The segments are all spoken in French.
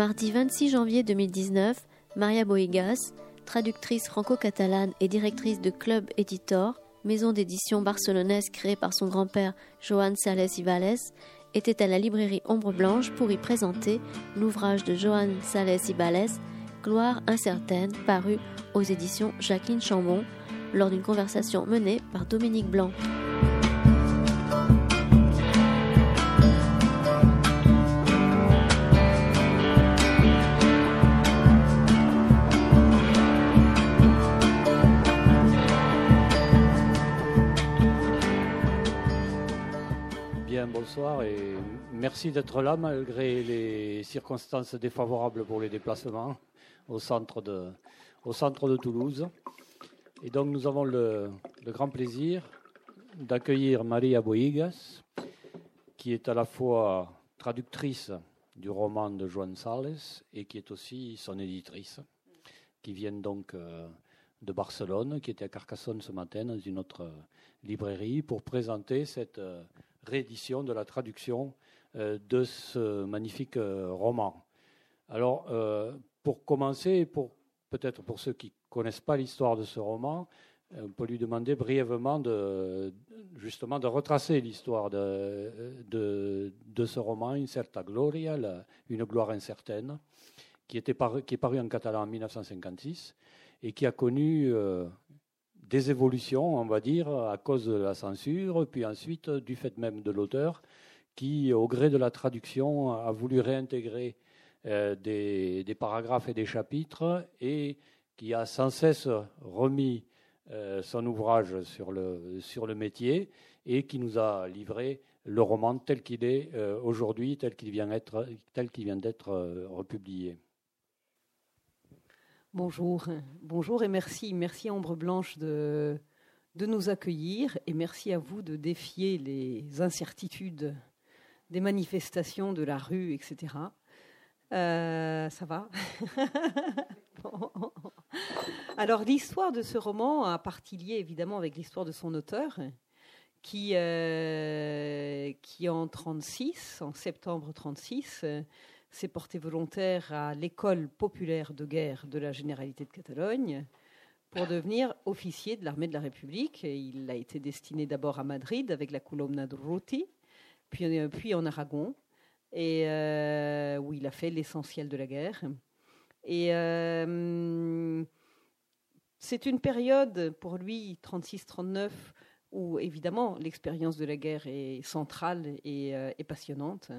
Mardi 26 janvier 2019, Maria Boigas, traductrice franco-catalane et directrice de Club Editor, maison d'édition barcelonaise créée par son grand-père Joan Sales Ibales, était à la librairie Ombre Blanche pour y présenter l'ouvrage de Joan Sales Ibales, Gloire incertaine, paru aux éditions Jacqueline Chambon, lors d'une conversation menée par Dominique Blanc. Bonsoir et merci d'être là malgré les circonstances défavorables pour les déplacements au centre de, au centre de Toulouse. Et donc nous avons le, grand plaisir d'accueillir Maria Boigas, qui est à la fois traductrice du roman de Joan Sales et qui est aussi son éditrice, qui vient donc euh, de Barcelone, qui était à Carcassonne ce matin dans une autre librairie pour présenter cette euh, réédition de la traduction euh, de ce magnifique euh, roman. Alors, euh, pour commencer, pour, peut-être pour ceux qui ne connaissent pas l'histoire de ce roman, on peut lui demander brièvement de, justement de retracer l'histoire de, de, ce roman, Incerta Gloria, une gloire incertaine, qui, était qui est paru en catalan en 1956 et qui a connu des évolutions, on va dire, à cause de la censure, puis ensuite du fait même de l'auteur, qui, au gré de la traduction, a voulu réintégrer euh, des, paragraphes et des chapitres, et qui a sans cesse remis euh, son ouvrage sur le, métier, et qui nous a livré le roman tel qu'il est euh, aujourd'hui, tel qu'il vient, tel qu'il vient d'être republié. Bonjour, bonjour et merci, merci Ombre Blanche de, nous accueillir et merci à vous de défier les incertitudes des manifestations de la rue, etc. Euh, ça va? Alors l'histoire de ce roman a partie liée évidemment avec l'histoire de son auteur, qui, euh, qui en 36, en septembre 36, s'est porté volontaire à l'école populaire de guerre de la Généralité de Catalogne pour devenir officier de l'armée de la République. il a été destiné d'abord à Madrid avec la Columna de Ruti, puis, euh, en Aragon, euh, où il a fait l'essentiel de la guerre. Euh, c'est une période pour lui, 36-39, où évidemment l'expérience de la guerre est centrale et passionnante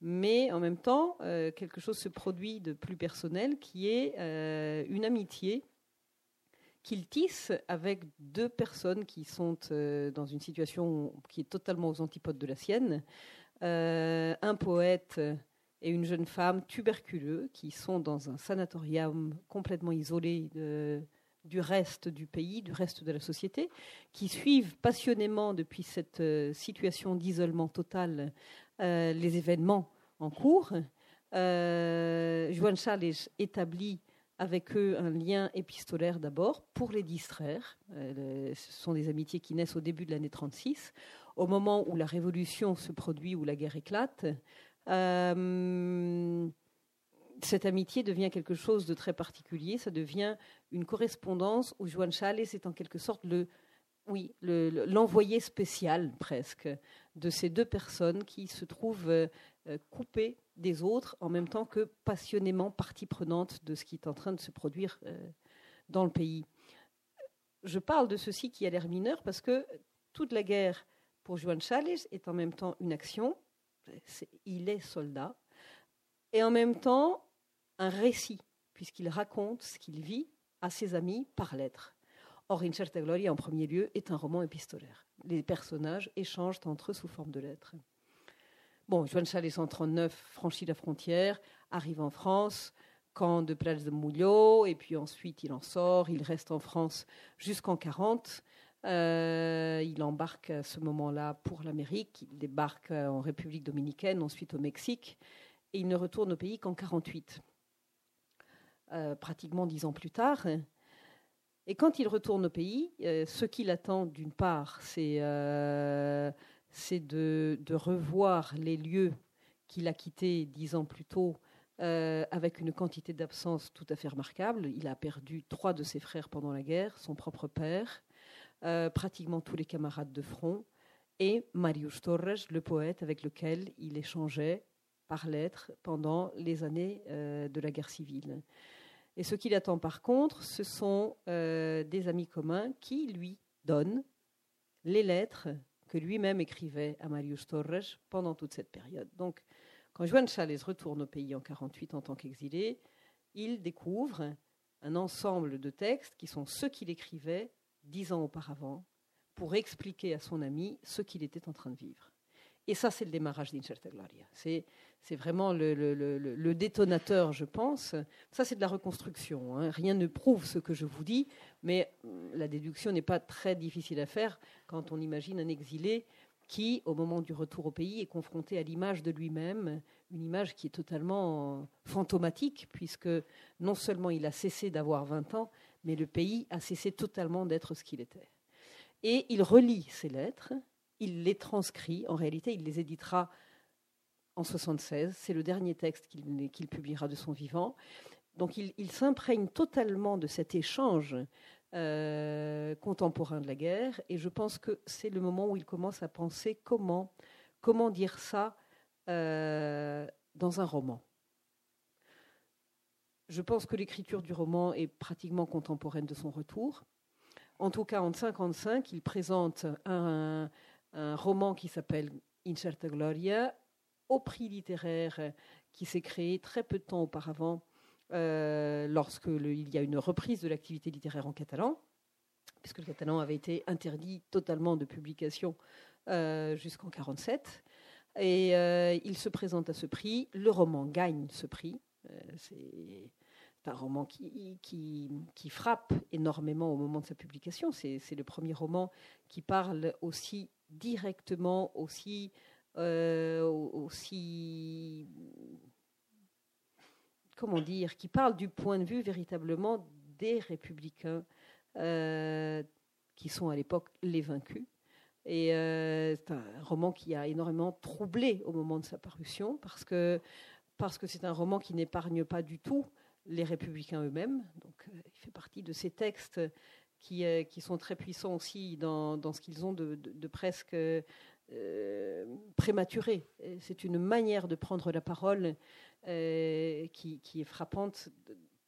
mais en même temps, euh, quelque chose se produit de plus personnel qui est euh, une amitié qu'il tisse avec deux personnes qui sont euh, dans une situation qui est totalement aux antipodes de la sienne. un poète et une jeune femme tuberculeux qui sont dans un sanatorium complètement isolé du reste du pays, du reste de la société, qui suivent passionnément depuis cette situation d'isolement total euh, les événements en cours. Euh, Joan Charles établit avec eux un lien épistolaire d'abord pour les distraire. Euh, ce sont des amitiés qui naissent au début de l'année 36, au moment où la révolution se produit, où la guerre éclate. cette amitié devient quelque chose de très particulier. Ça devient une correspondance où Joan Charles est en quelque sorte le, oui, l'envoyé spécial presque de ces deux personnes qui se trouvent euh, coupées des autres en même temps que passionnément partie prenante de ce qui est en train de se produire euh, dans le pays. Je parle de ceci qui a l'air mineur parce que toute la guerre pour Juan Chales est en même temps une action, il est soldat, et en même temps un récit, puisqu'il raconte ce qu'il vit à ses amis par lettres. Or, Gloria, en premier lieu, est un roman épistolaire. Les personnages échangent entre eux sous forme de lettres. Bon, Joan Chalet 139 franchit la frontière, arrive en France, camp de Place de Moulio, et puis ensuite il en sort, il reste en France jusqu'en 40. Euh, il embarque à ce moment-là pour l'Amérique, il débarque en République dominicaine, ensuite au Mexique, et il ne retourne au pays qu'en 48. Euh, pratiquement dix ans plus tard, et quand il retourne au pays, euh, ce qu'il attend, d'une part, c'est euh, de, revoir les lieux qu'il a quitté dix ans plus tôt euh, avec une quantité d'absence tout à fait remarquable. Il a perdu trois de ses frères pendant la guerre, son propre père, pratiquement tous les camarades de front, et Marius Torres, le poète avec lequel il échangeait par lettres pendant les années de la guerre civile. Et ce qu'il attend par contre, ce sont des amis communs qui lui donnent les lettres que lui-même écrivait à Marius Torres pendant toute cette période. Donc, quand Juan Chales retourne au pays en 48 en tant qu'exilé, il découvre un ensemble de textes qui sont ceux qu'il écrivait dix ans auparavant pour expliquer à son ami ce qu'il était en train de vivre. Et ça, c'est le démarrage d'Incerta Gloria. C'est, vraiment le, détonateur, je pense. Ça, c'est de la reconstruction. Hein. Rien ne prouve ce que je vous dis, mais la déduction n'est pas très difficile à faire quand on imagine un exilé qui, au moment du retour au pays, est confronté à l'image de lui-même, une image qui est totalement fantomatique, puisque non seulement il a cessé d'avoir 20 ans, mais le pays a cessé totalement d'être ce qu'il était. Et il relit ces lettres, il les transcrit, en réalité il les éditera en 76, c'est le dernier texte qu'il publiera de son vivant. Donc il, s'imprègne totalement de cet échange euh, contemporain de la guerre. Et je pense que c'est le moment où il commence à penser comment, comment dire ça euh, dans un roman. Je pense que l'écriture du roman est pratiquement contemporaine de son retour. En tout cas, en 1955, il présente un, un roman qui s'appelle Incerta Gloria au prix littéraire qui s'est créé très peu de temps auparavant euh, lorsqu'il y a une reprise de l'activité littéraire en catalan, puisque le catalan avait été interdit totalement de publication euh, jusqu'en 1947. Et euh, il se présente à ce prix. Le roman gagne ce prix. c'est un roman qui, qui, frappe énormément au moment de sa publication. C'est le premier roman qui parle aussi directement, aussi, aussi comment dire, qui parle du point de vue véritablement des républicains euh, qui sont à l'époque les vaincus. Et euh, c'est un roman qui a énormément troublé au moment de sa parution parce que parce que c'est un roman qui n'épargne pas du tout les républicains eux-mêmes. Donc, euh, il fait partie de ces textes qui, qui sont très puissants aussi dans, ce qu'ils ont de, presque prématuré. C'est une manière de prendre la parole euh, qui, est frappante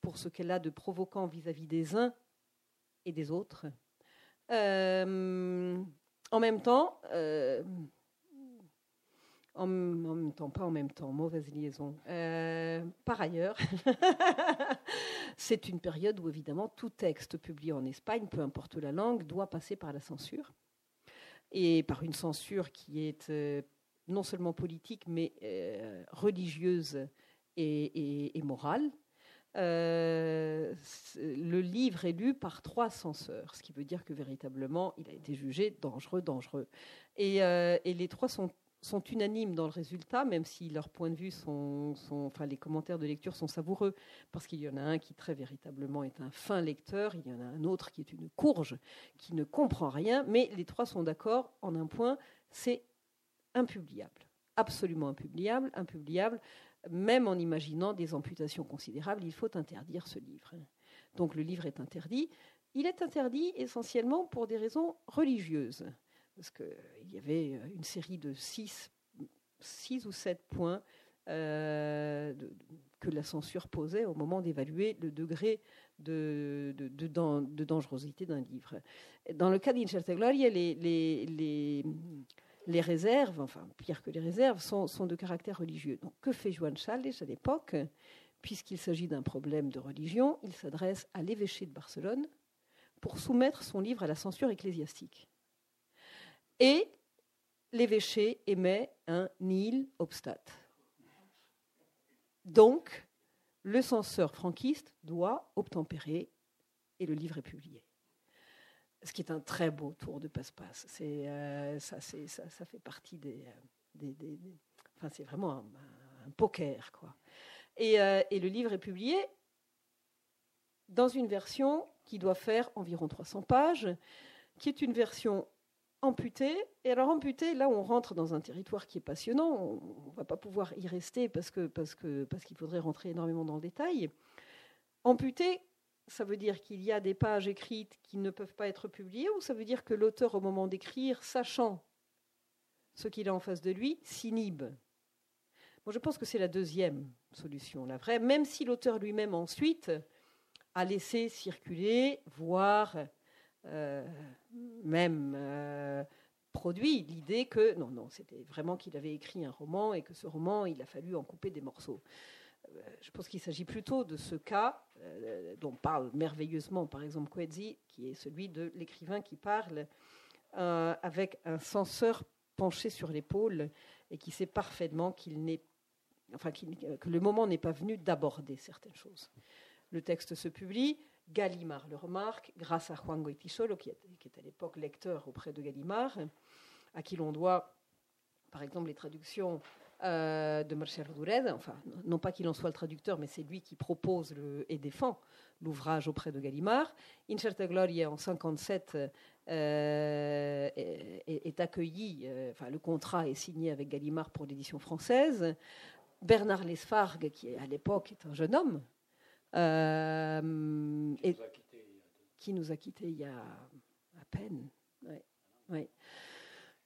pour ce qu'elle a de provoquant vis-à-vis des uns et des autres. Euh, en même temps, euh, en, même temps, pas en même temps, mauvaise liaison. par ailleurs, c'est une période où évidemment tout texte publié en Espagne, peu importe la langue, doit passer par la censure. Et par une censure qui est non seulement politique, mais religieuse et, morale. Euh, le livre est lu par trois censeurs, ce qui veut dire que véritablement, il a été jugé dangereux, dangereux. Et, euh, les trois sont, sont, unanimes dans le résultat, même si leurs points de vue sont, enfin, les commentaires de lecture sont savoureux, parce qu'il y en a un qui très véritablement est un fin lecteur, il y en a un autre qui est une courge, qui ne comprend rien, mais les trois sont d'accord en un point, c'est impubliable, absolument impubliable, impubliable même en imaginant des amputations considérables, il faut interdire ce livre. Donc le livre est interdit. Il est interdit essentiellement pour des raisons religieuses, parce qu'il y avait une série de six, ou sept points euh, que la censure posait au moment d'évaluer le degré de, dangerosité d'un livre. Dans le cas d'Incerta Gloria, les réserves, enfin pire que les réserves, sont, de caractère religieux. Donc que fait Juan Chales à l'époque? Puisqu'il s'agit d'un problème de religion, il s'adresse à l'évêché de Barcelone pour soumettre son livre à la censure ecclésiastique. Et l'évêché émet un nil obstat. Donc, le censeur franquiste doit obtempérer et le livre est publié ce qui est un très beau tour de passe-passe. C'est, euh, ça, ça, ça, fait partie des. Euh, enfin, c'est vraiment un, poker, quoi. Et, euh, et, le livre est publié dans une version qui doit faire environ 300 pages, qui est une version amputé. Et alors amputé, là on rentre dans un territoire qui est passionnant. On ne va pas pouvoir y rester parce parce que parce qu'il faudrait rentrer énormément dans le détail. Amputé, ça veut dire qu'il y a des pages écrites qui ne peuvent pas être publiées, ou ça veut dire que l'auteur, au moment d'écrire, sachant ce qu'il a en face de lui, s'inhibe? Moi, je pense que c'est la deuxième solution, la vraie, même si l'auteur lui-même ensuite a laissé circuler, voire euh, même euh, produit l'idée que non, non, c'était vraiment qu'il avait écrit un roman et que ce roman, il a fallu en couper des morceaux. Euh, je pense qu'il s'agit plutôt de ce cas dont parle merveilleusement, par exemple, Coetzee, qui est celui de l'écrivain qui parle avec un censeur penché sur l'épaule et qui sait parfaitement qu'il n'est, enfin, que le moment n'est pas venu d'aborder certaines choses. Le texte se publie, Gallimard le remarque, grâce à Juan Goitisolo, qui, est à l'époque lecteur auprès de Gallimard, à qui l'on doit, par exemple, les traductions euh, de Marcel Durez, enfin, non pas qu'il en soit le traducteur, mais c'est lui qui propose et défend l'ouvrage auprès de Gallimard. Incerta Gloria, en 57, euh, est, accueilli, euh, enfin, le contrat est signé avec Gallimard pour l'édition française. Bernard Lesfargue, qui à l'époque est un jeune homme, euh, et, qui nous a quittés il y a à peine.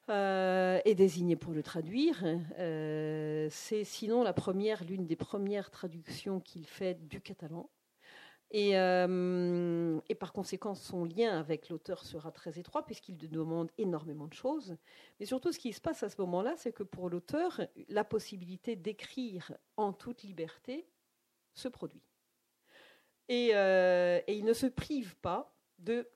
Euh, est désigné pour le traduire. Euh, c'est sinon la première, l'une des premières traductions qu'il fait du catalan. Et, et, par conséquent, son lien avec l'auteur sera très étroit puisqu'il demande énormément de choses. Mais surtout, ce qui se passe à ce moment-là, c'est que pour l'auteur, la possibilité d'écrire en toute liberté se produit. Euh, et, il ne se prive pas de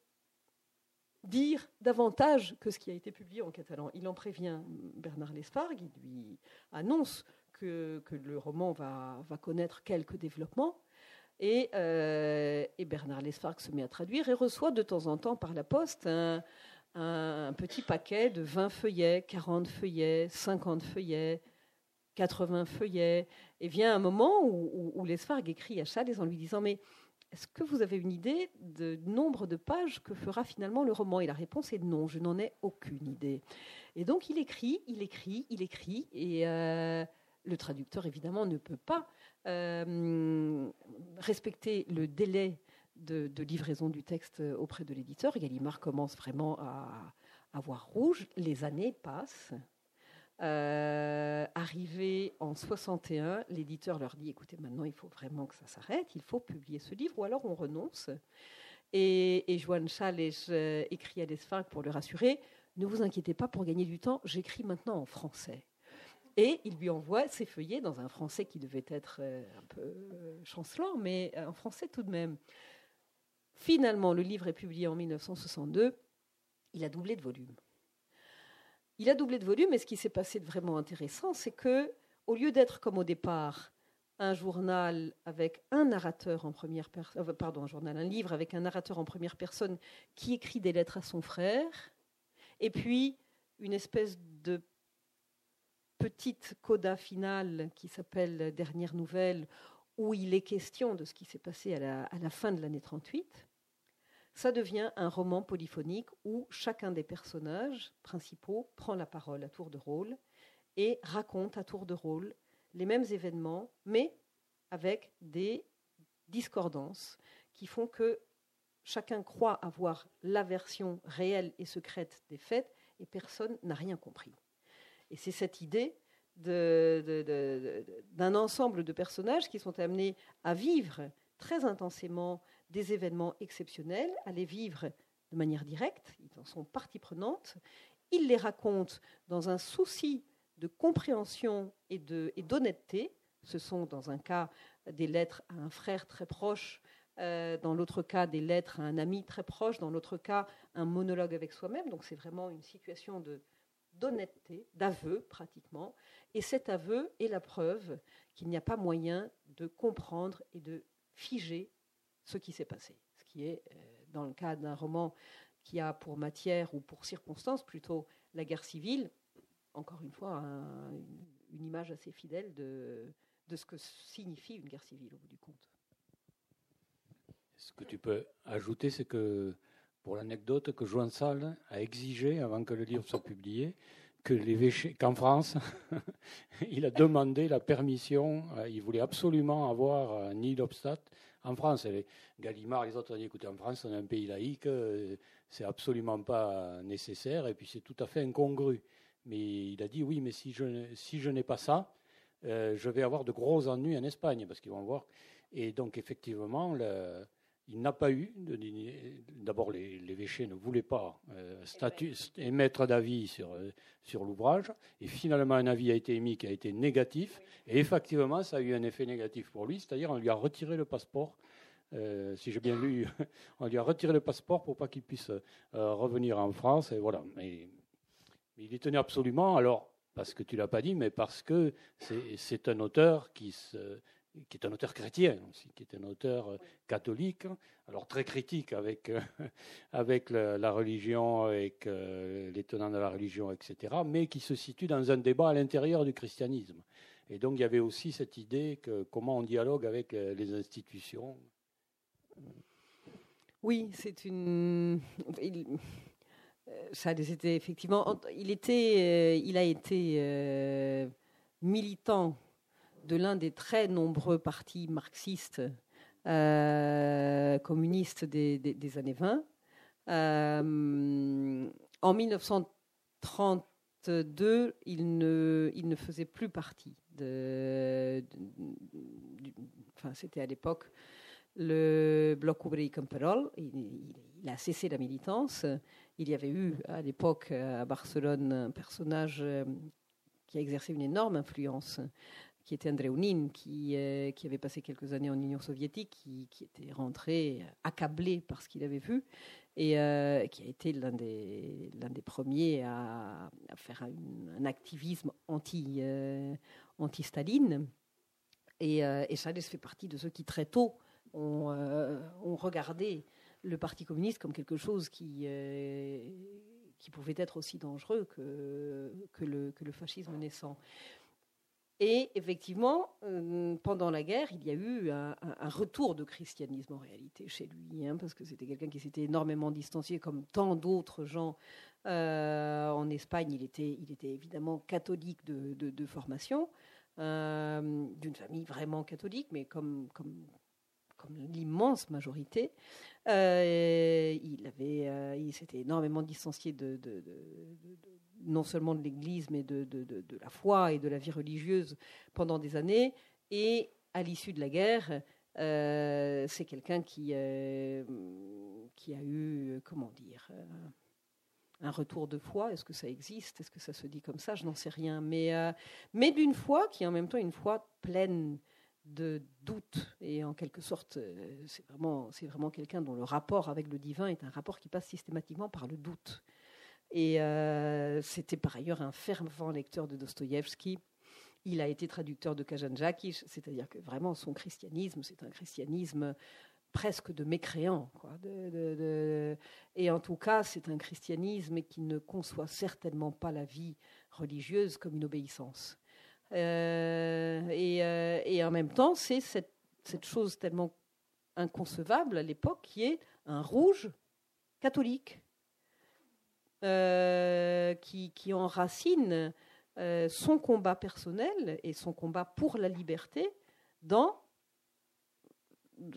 dire davantage que ce qui a été publié en catalan. Il en prévient Bernard Lesfargue, il lui annonce que, le roman va, connaître quelques développements. Euh, et, Bernard Lesfargue se met à traduire et reçoit de temps en temps par la poste un, petit paquet de 20 feuillets, 40 feuillets, 50 feuillets, 80 feuillets. Et vient un moment où, où, Lesfargue écrit à Chalès en lui disant Mais est-ce que vous avez une idée du nombre de pages que fera finalement le roman? Et la réponse est non, je n'en ai aucune idée. Et donc il écrit, il écrit, il écrit, et euh, le traducteur évidemment ne peut pas euh, respecter le délai de, livraison du texte auprès de l'éditeur. Gallimard commence vraiment à, à voir rouge, les années passent. Euh, arrivé en 61, l'éditeur leur dit écoutez, maintenant il faut vraiment que ça s'arrête, il faut publier ce livre, ou alors on renonce. Et, et Joanne euh, écrit à Desfarges pour le rassurer ne vous inquiétez pas pour gagner du temps, j'écris maintenant en français. Et il lui envoie ses feuillets dans un français qui devait être euh, un peu chancelant, mais en français tout de même. Finalement, le livre est publié en 1962. Il a doublé de volume. Il a doublé de volume, et ce qui s'est passé de vraiment intéressant, c'est que, au lieu d'être comme au départ un journal avec un narrateur en première personne, euh, pardon, un journal, un livre avec un narrateur en première personne qui écrit des lettres à son frère, et puis une espèce de petite coda finale qui s'appelle Dernière nouvelle, où il est question de ce qui s'est passé à la, à la fin de l'année 38 ça devient un roman polyphonique où chacun des personnages principaux prend la parole à tour de rôle et raconte à tour de rôle les mêmes événements, mais avec des discordances qui font que chacun croit avoir la version réelle et secrète des faits et personne n'a rien compris. Et c'est cette idée d'un ensemble de personnages qui sont amenés à vivre très intensément des événements exceptionnels, à les vivre de manière directe, ils en sont partie prenante, ils les racontent dans un souci de compréhension et d'honnêteté. Ce sont dans un cas des lettres à un frère très proche, euh, dans l'autre cas des lettres à un ami très proche, dans l'autre cas un monologue avec soi-même. Donc c'est vraiment une situation d'honnêteté, d'aveu pratiquement. Et cet aveu est la preuve qu'il n'y a pas moyen de comprendre et de figer ce qui s'est passé. Ce qui est, euh, dans le cas d'un roman qui a pour matière ou pour circonstance plutôt la guerre civile, encore une fois, une, image assez fidèle de, ce que signifie une guerre civile au bout du compte. Ce que tu peux ajouter, c'est que pour l'anecdote, que Joan Salle a exigé, avant que le livre soit publié, que l'évêché, qu'en France, il a demandé la permission, euh, il voulait absolument avoir un Nil Obstat en France. Les Gallimard, les autres ont dit, écoutez, en France, on est un pays laïque, euh, c'est absolument pas nécessaire, et puis c'est tout à fait incongru. Mais il a dit, oui, mais si je, si je n'ai pas ça, euh, je vais avoir de gros ennuis en Espagne, parce qu'ils vont voir. Et donc, effectivement, le, il n'a pas eu. D'abord, l'évêché ne voulait pas euh, émettre d'avis sur, euh, sur l'ouvrage. Et finalement, un avis a été émis qui a été négatif. Et effectivement, ça a eu un effet négatif pour lui. C'est-à-dire, on lui a retiré le passeport. Euh, si j'ai bien lu, on lui a retiré le passeport pour pas qu'il puisse revenir en France. Et voilà. Mais, mais, il y tenait absolument. Alors, parce que tu l'as pas dit, mais parce que c'est un auteur qui se qui est un auteur chrétien aussi, qui est un auteur euh, catholique, alors très critique avec, euh, avec la religion, avec euh, les tenants de la religion, etc., mais qui se situe dans un débat à l'intérieur du christianisme. Et donc il y avait aussi cette idée que comment on dialogue avec les institutions. Oui, c'est une. ça, c'était effectivement. Il était, il a été militant de l'un des très nombreux partis marxistes euh, communistes des, années 20. Euh, en 1932, il ne, faisait plus partie de. enfin, c'était à l'époque le Bloc ouvrier Camperol. Il, il, a cessé la militance. Il y avait eu à l'époque à Barcelone un personnage euh, qui a exercé une énorme influence qui était André qui, euh, qui avait passé quelques années en Union soviétique, qui, qui était rentré accablé par ce qu'il avait vu, et euh, qui a été l'un des, l'un des premiers à, faire un, activisme anti, euh, anti-Staline. Et, et Chavez fait partie de ceux qui très tôt ont, ont regardé le Parti communiste comme quelque chose qui, qui pouvait être aussi dangereux que, que, le, que le fascisme naissant. Et effectivement, euh, pendant la guerre, il y a eu un, retour de christianisme en réalité chez lui, hein, parce que c'était quelqu'un qui s'était énormément distancié, comme tant d'autres gens euh, en Espagne. Il était, il était évidemment catholique de, formation, euh, d'une famille vraiment catholique, mais comme, comme, comme l'immense majorité. il avait, il s'était énormément distancié de, non seulement de l'Église, mais de, la foi et de la vie religieuse pendant des années. Et à l'issue de la guerre, euh, c'est quelqu'un qui, euh, qui a eu, comment dire, euh, un retour de foi. Est-ce que ça existe? Est-ce que ça se dit comme ça? Je n'en sais rien. Mais, mais d'une foi qui est en même temps une foi pleine de doute. Et en quelque sorte, c'est vraiment, c'est vraiment quelqu'un dont le rapport avec le divin est un rapport qui passe systématiquement par le doute. Et euh, c'était par ailleurs un fervent lecteur de Dostoïevski. Il a été traducteur de Kajanjakis, c'est-à-dire que vraiment son christianisme, c'est un christianisme presque de mécréant. Et en tout cas, c'est un christianisme qui ne conçoit certainement pas la vie religieuse comme une obéissance. Euh, et, euh, et, en même temps, c'est cette, chose tellement inconcevable à l'époque qui est un rouge catholique euh, qui, enracine son combat personnel et son combat pour la liberté dans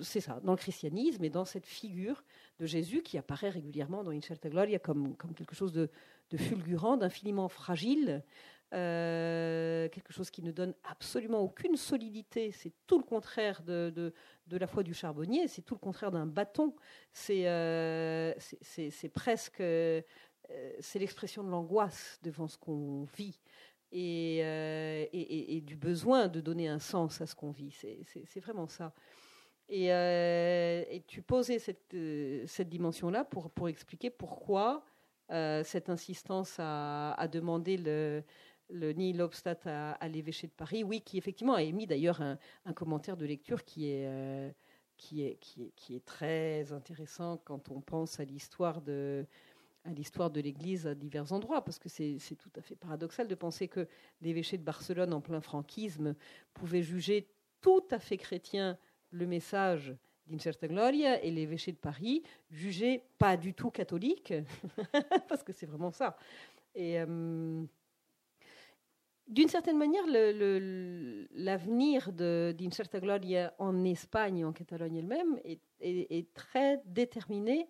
c'est ça, dans le christianisme et dans cette figure de Jésus qui apparaît régulièrement dans Incerta Gloria comme, comme quelque chose de fulgurant, d'infiniment fragile, euh, quelque chose qui ne donne absolument aucune solidité. C'est tout le contraire de, de, de, la foi du charbonnier, c'est tout le contraire d'un bâton. C'est euh, presque euh, c'est l'expression de l'angoisse devant ce qu'on vit euh, et, et, du besoin de donner un sens à ce qu'on vit. C'est vraiment ça. Et, tu posais cette, cette dimension-là pour, pour expliquer pourquoi cette insistance à, demander le, le Nihil Obstat à, l'évêché de Paris, oui, qui effectivement a émis d'ailleurs un, commentaire de lecture qui est, qui, est, qui, est, qui est très intéressant quand on pense à l'histoire de, à l'histoire de l'Église à divers endroits, parce que c'est tout à fait paradoxal de penser que l'évêché de Barcelone, en plein franquisme, pouvait juger tout à fait chrétien le message d'Incerta Gloria et l'évêché de Paris, jugé pas du tout catholique, parce que c'est vraiment ça. Et euh, d'une certaine manière, l'avenir d'Incerta Gloria en Espagne, en Catalogne elle-même, est, très déterminé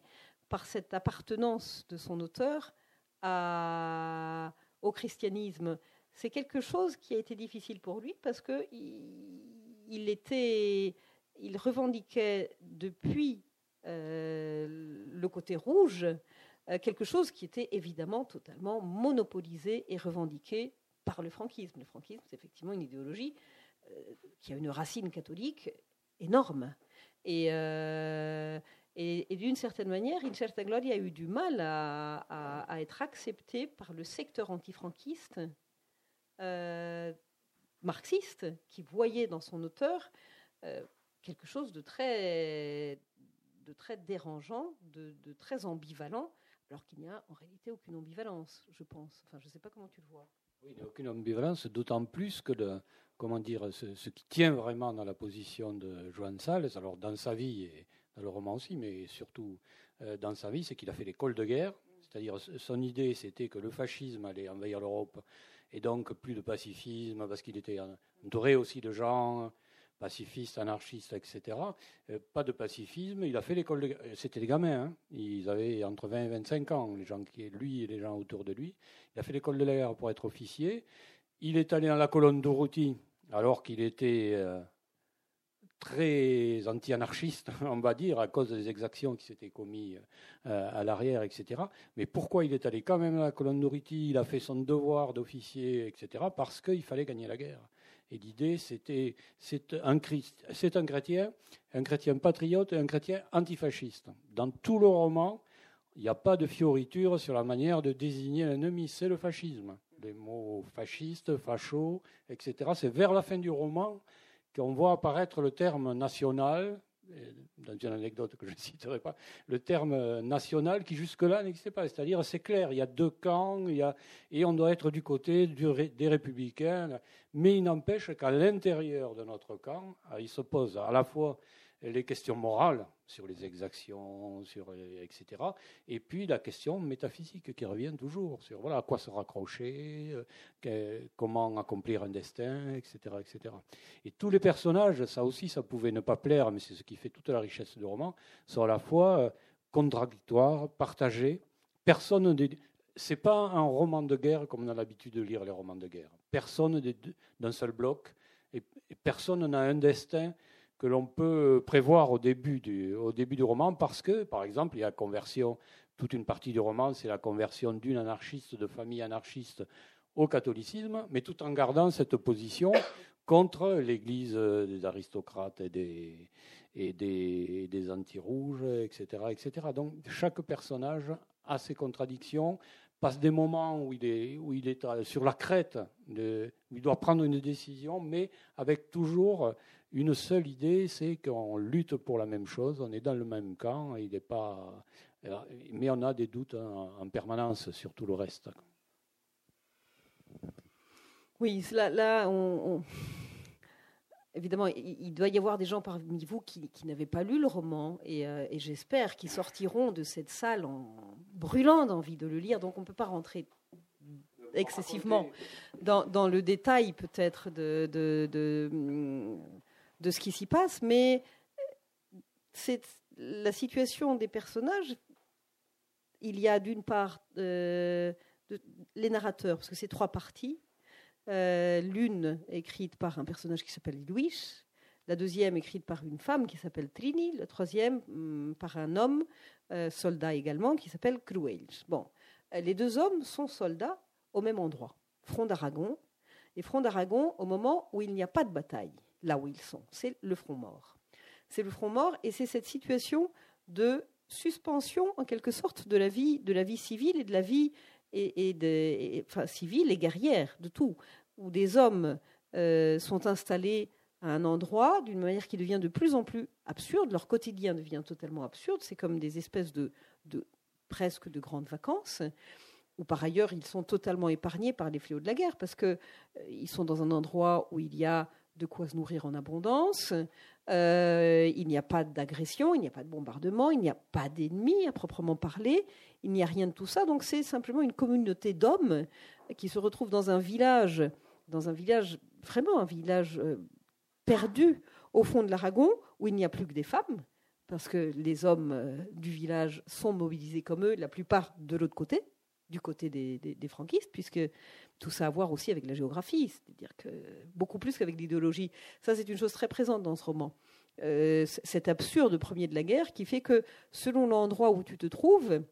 par cette appartenance de son auteur au christianisme. C'est quelque chose qui a été difficile pour lui parce que il revendiquait depuis euh, le côté rouge euh, quelque chose qui était évidemment totalement monopolisé et revendiqué par le franquisme. Le franquisme, c'est effectivement une idéologie euh, qui a une racine catholique énorme. Et, et, d'une certaine manière, Incerta Gloria a eu du mal à, être accepté par le secteur antifranquiste marxiste qui voyait dans son auteur quelque chose de très dérangeant, de, très ambivalent, alors qu'il n'y a en réalité aucune ambivalence, je pense. Enfin, je ne sais pas comment tu le vois. Oui, il n'y a aucune ambivalence, d'autant plus que de, comment dire, ce, qui tient vraiment dans la position de Joan Salles, alors dans sa vie et dans le roman aussi, mais surtout euh, dans sa vie, c'est qu'il a fait l'école de guerre. C'est-à-dire, son idée, c'était que le fascisme allait envahir l'Europe, et donc plus de pacifisme, parce qu'il était entouré aussi de gens pacifiste, anarchiste, etc. Euh, pas de pacifisme. Il a fait l'école. De... C'était des gamins. Hein. Ils avaient entre 20 et 25 ans, les gens qui, lui et les gens autour de lui. Il a fait l'école de la guerre pour être officier. Il est allé dans la colonne Dorothy alors qu'il était euh, très anti-anarchiste, on va dire, à cause des exactions qui s'étaient commises euh, à l'arrière, etc. Mais pourquoi il est allé quand même à la colonne Dorothy Il a fait son devoir d'officier, etc. Parce qu'il fallait gagner la guerre. Et l'idée, c'était, c'est un, chrétien, un chrétien patriote et un chrétien antifasciste. Dans tout le roman, il n'y a pas de fioriture sur la manière de désigner l'ennemi, c'est le fascisme. Les mots fasciste, facho, etc. C'est vers la fin du roman qu'on voit apparaître le terme national, dans une anecdote que je ne citerai pas, le terme national qui jusque-là n'existait pas. C'est-à-dire, c'est clair, il y a deux camps, et on doit être du côté des républicains. Mais il n'empêche qu'à l'intérieur de notre camp, ah, il se pose à la fois les questions morales sur les exactions, sur, etc. Et puis la question métaphysique qui revient toujours sur voilà, à quoi se raccrocher, euh, comment accomplir un destin, etc., etc. Et tous les personnages, ça aussi, ça pouvait ne pas plaire, mais c'est ce qui fait toute la richesse du roman, sont à la fois euh, contradictoires, partagés. Personne c'est pas un roman de guerre comme on a l'habitude de lire les romans de guerre. Personne d'un seul bloc et personne n'a un destin que l'on peut prévoir au début, du, au début du roman, parce que, par exemple, il y a conversion, toute une partie du roman, c'est la conversion d'une anarchiste, de famille anarchiste, au catholicisme, mais tout en gardant cette position contre l'Église des aristocrates et des, et des, des anti-rouges, etc., etc. Donc chaque personnage a ses contradictions, passe des moments où il est, où il est sur la crête, où il doit prendre une décision, mais avec toujours une seule idée, c'est qu'on lutte pour la même chose, on est dans le même camp, il pas, mais on a des doutes en, permanence sur tout le reste. Oui, là, là évidemment, il, doit y avoir des gens parmi vous qui, n'avaient pas lu le roman, euh, et, j'espère qu'ils sortiront de cette salle en brûlant d'envie de le lire. Donc on ne peut pas rentrer excessivement dans, le détail peut-être de, ce qui s'y passe, mais c'est la situation des personnages. Il y a d'une part euh, les narrateurs, parce que c'est trois parties. Euh, l'une écrite par un personnage qui s'appelle Louis, la deuxième écrite par une femme qui s'appelle Trini, la troisième hum, par un homme, euh, soldat également, qui s'appelle Cruel. Bon, les deux hommes sont soldats au même endroit, front d'Aragon, et front d'Aragon au moment où il n'y a pas de bataille là où ils sont. C'est le front mort. C'est le front mort et c'est cette situation de suspension en quelque sorte de la vie, de la vie civile et de la vie et, enfin, civile et guerrière, de tout, où des hommes euh, sont installés à un endroit d'une manière qui devient de plus en plus absurde. Leur quotidien devient totalement absurde. C'est comme des espèces de, de presque de grandes vacances où par ailleurs ils sont totalement épargnés par les fléaux de la guerre, parce qu'ils euh, sont dans un endroit où il y a de quoi se nourrir en abondance, euh, il n'y a pas d'agression, il n'y a pas de bombardement, il n'y a pas d'ennemis à proprement parler, il n'y a rien de tout ça. Donc c'est simplement une communauté d'hommes qui se retrouvent dans un village, dans un village vraiment un village euh, perdu au fond de l'Aragon, où il n'y a plus que des femmes, parce que les hommes euh, du village sont mobilisés comme eux, la plupart de l'autre côté, du côté des, franquistes, puisque tout ça a à voir aussi avec la géographie, c'est-à-dire que beaucoup plus qu'avec l'idéologie. Ça, c'est une chose très présente dans ce roman. Euh, cet absurde premier de la guerre qui fait que selon l'endroit où tu te trouves,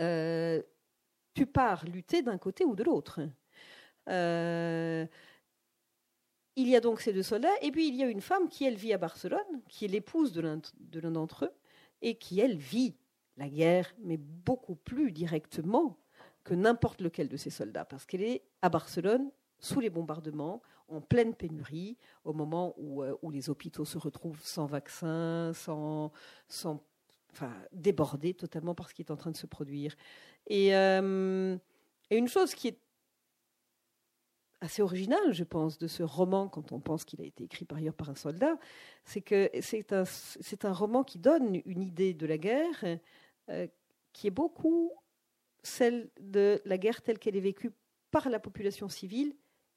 euh, tu pars lutter d'un côté ou de l'autre. Euh, il y a donc ces deux soldats, et puis il y a une femme qui, elle, vit à Barcelone, qui est l'épouse de l'un d'entre eux, et qui, elle, vit la guerre, mais beaucoup plus directement que n'importe lequel de ces soldats, parce qu'elle est à Barcelone, sous les bombardements, en pleine pénurie, au moment où, euh, les hôpitaux se retrouvent sans vaccins, sans, sans enfin, débordés totalement par ce qui est en train de se produire. Et, euh, et une chose qui est assez originale, je pense, de ce roman, quand on pense qu'il a été écrit par ailleurs par un soldat, c'est que c'est un, un roman qui donne une idée de la guerre euh, qui est beaucoup celle de la guerre telle qu'elle est vécue par la population civile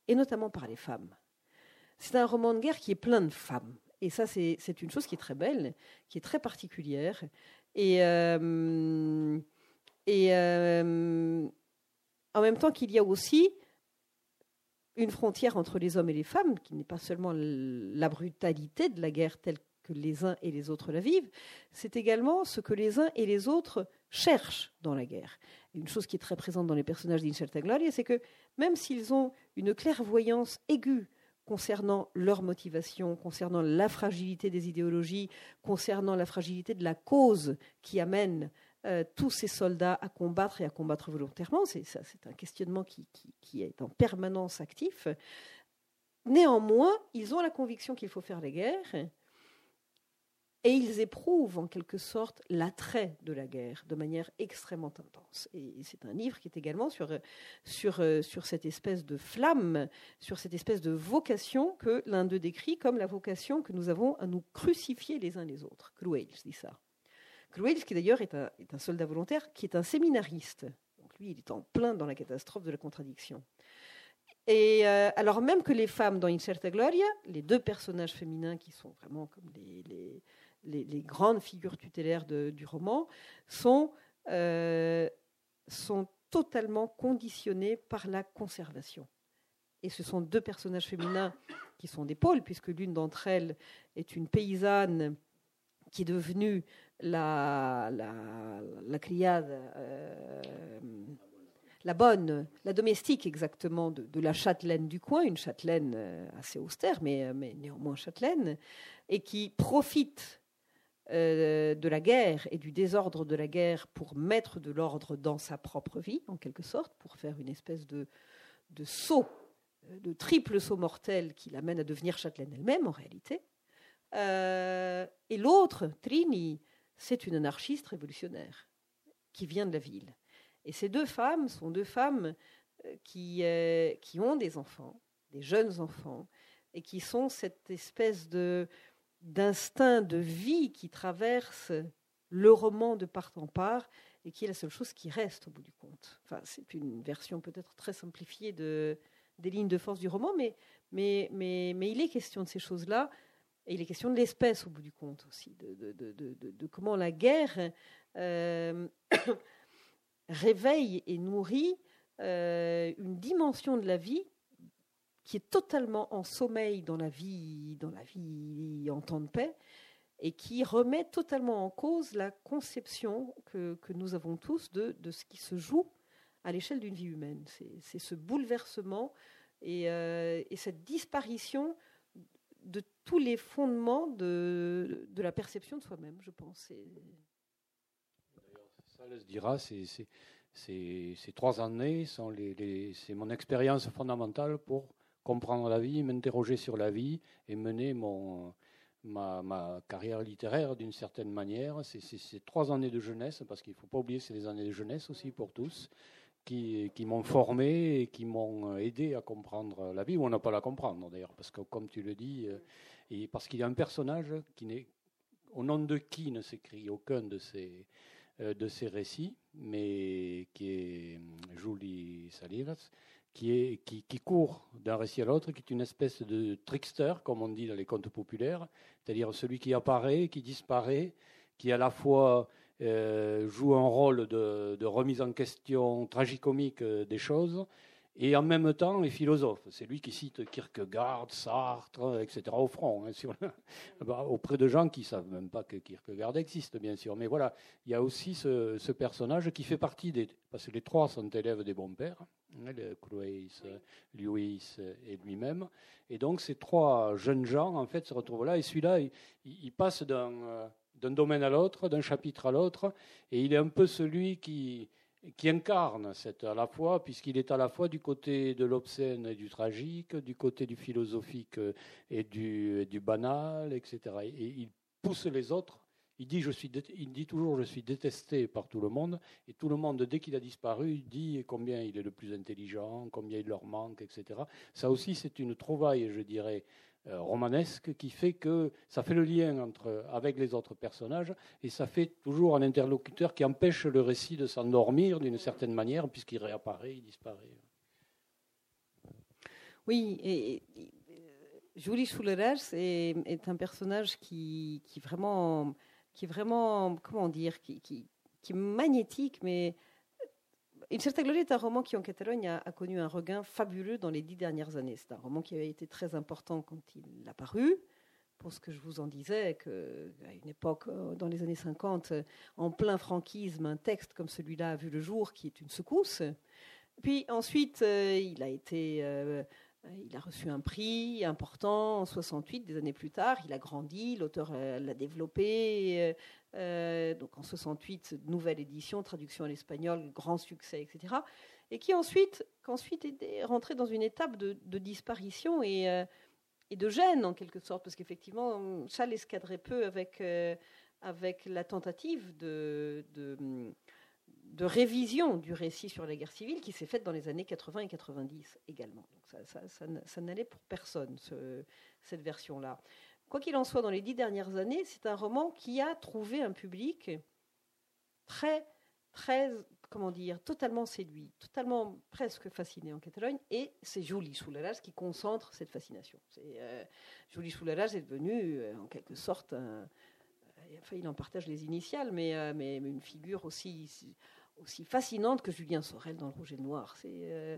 et notamment par les femmes. C'est un roman de guerre qui est plein de femmes. Et ça, c'est une chose qui est très belle, qui est très particulière. Et, euh, et euh, en même temps qu'il y a aussi une frontière entre les hommes et les femmes, qui n'est pas seulement la brutalité de la guerre telle que les uns et les autres la vivent, c'est également ce que les uns et les autres cherchent dans la guerre. Une chose qui est très présente dans les personnages d'Incerta Gloria, c'est que même s'ils ont une clairvoyance aiguë concernant leur motivation, concernant la fragilité des idéologies, concernant la fragilité de la cause qui amène euh, tous ces soldats à combattre et à combattre volontairement, c'est, un questionnement qui, qui, est en permanence actif. Néanmoins, ils ont la conviction qu'il faut faire les guerres et ils éprouvent en quelque sorte l'attrait de la guerre de manière extrêmement intense. Et c'est un livre qui est également sur, sur, sur cette espèce de flamme, sur cette espèce de vocation que l'un d'eux décrit comme la vocation que nous avons à nous crucifier les uns les autres. Cruels dit ça. Cruels, qui d'ailleurs est un, est un soldat volontaire, qui est un séminariste. Donc lui, il est en plein dans la catastrophe de la contradiction. Et euh, alors même que les femmes dans Incerta Gloria, les deux personnages féminins qui sont vraiment comme les, les les, grandes figures tutélaires du roman, sont, euh, sont totalement conditionnées par la conservation. Et ce sont deux personnages féminins qui sont des pôles, puisque l'une d'entre elles est une paysanne qui est devenue la, criade, euh, la bonne, la domestique exactement de, la châtelaine du coin, une châtelaine euh, assez austère, mais, mais néanmoins châtelaine, et qui profite euh, de la guerre et du désordre de la guerre pour mettre de l'ordre dans sa propre vie, en quelque sorte, pour faire une espèce de, de saut, euh, de triple saut mortel qui l'amène à devenir châtelaine elle-même, en réalité. Euh, et l'autre, Trini, c'est une anarchiste révolutionnaire qui vient de la ville. Et ces deux femmes sont deux femmes qui, qui ont des enfants, des jeunes enfants, et qui sont cette espèce de d'instinct de vie qui traverse le roman de part en part et qui est la seule chose qui reste au bout du compte. Enfin, c'est une version peut-être très simplifiée de, des lignes de force du roman, mais, mais, mais, mais il est question de ces choses-là, et il est question de l'espèce au bout du compte aussi, de, de, de, de comment la guerre euh, réveille et nourrit euh, une dimension de la vie qui est totalement en sommeil dans la vie, dans la vie en temps de paix, et qui remet totalement en cause la conception que, nous avons tous de, de, ce qui se joue à l'échelle d'une vie humaine. C'est ce bouleversement et, euh, et, cette disparition de tous les fondements de, de la perception de soi-même, je pense. Ça se dira, c'est ces trois années c'est mon expérience fondamentale pour comprendre la vie, m'interroger sur la vie et mener mon, ma, carrière littéraire d'une certaine manière. C'est trois années de jeunesse, parce qu'il ne faut pas oublier que c'est des années de jeunesse aussi pour tous. qui, qui m'ont formé et qui m'ont aidé à comprendre la vie, ou à ne pas la comprendre d'ailleurs, parce que comme tu le dis, et parce qu'il y a un personnage qui n'est, au nom de qui ne s'écrit aucun de ces, de ces récits, mais qui est Julie Salinas, qui, est, qui, qui court d'un récit à l'autre, qui est une espèce de trickster, comme on dit dans les contes populaires, c'est-à-dire celui qui apparaît, qui disparaît, qui à la fois euh, joue un rôle de, de, remise en question tragicomique euh, des choses, et en même temps est philosophe. C'est lui qui cite Kierkegaard, Sartre, etc. au front, hein, sur bah, auprès de gens qui ne savent même pas que Kierkegaard existe, bien sûr. Mais voilà, il y a aussi ce, ce personnage qui fait partie des... Parce que les trois sont élèves des bons pères, hein, Cloïs, Lewis et lui-même. Et donc ces trois jeunes gens, en fait, se retrouvent là. Et celui-là, il, il, passe d'un euh, d'un domaine à l'autre, d'un chapitre à l'autre, et il est un peu celui qui qui incarne cette à la fois, puisqu'il est à la fois du côté de l'obscène et du tragique, du côté du philosophique et du, du banal, etc. Et il pousse les autres. Il dit, je suis, il dit toujours je suis détesté par tout le monde, et tout le monde, dès qu'il a disparu, dit combien il est le plus intelligent, combien il leur manque, etc. Ça aussi, c'est une trouvaille, je dirais, euh, romanesque qui fait que ça fait le lien entre, avec les autres personnages et ça fait toujours un interlocuteur qui empêche le récit de s'endormir d'une certaine manière puisqu'il réapparaît, il disparaît. Oui, et, Julie Schulerers est, un personnage qui, qui, vraiment, qui vraiment, comment dire, qui, qui, magnétique, mais une certaine gloire est un roman qui, en Catalogne, a, connu un regain fabuleux dans les dix dernières années. C'est un roman qui avait été très important quand il a paru. Pour ce que je vous en disais, qu'à une époque, euh, dans les années 50, en plein franquisme, un texte comme celui-là a vu le jour, qui est une secousse. Puis ensuite, euh, il a euh, euh, il a reçu un prix important en 68, des années plus tard. Il a grandi, l'auteur euh, l'a développé. Euh, donc en 68, nouvelle édition, traduction à l'espagnol, grand succès, etc. Et qui ensuite, qu'ensuite est rentré dans une étape de, disparition et, et, de gêne en quelque sorte, parce qu'effectivement, ça l'escadrait peu avec, avec la tentative de, révision du récit sur la guerre civile qui s'est faite dans les années 80 et 90 également. Donc ça, n'allait pour personne, ce, cette version-là. Quoi qu'il en soit, dans les dix dernières années, c'est un roman qui a trouvé un public très, très, comment dire, totalement séduit, totalement presque fasciné en Catalogne, et c'est Julie Soulalas qui concentre cette fascination. Euh, Julie Soulalas est devenue, euh, en quelque sorte, un, enfin, il en partage les initiales, euh, mais, mais, une figure aussi aussi fascinante que Julien Sorel dans Le Rouge et le Noir. Euh,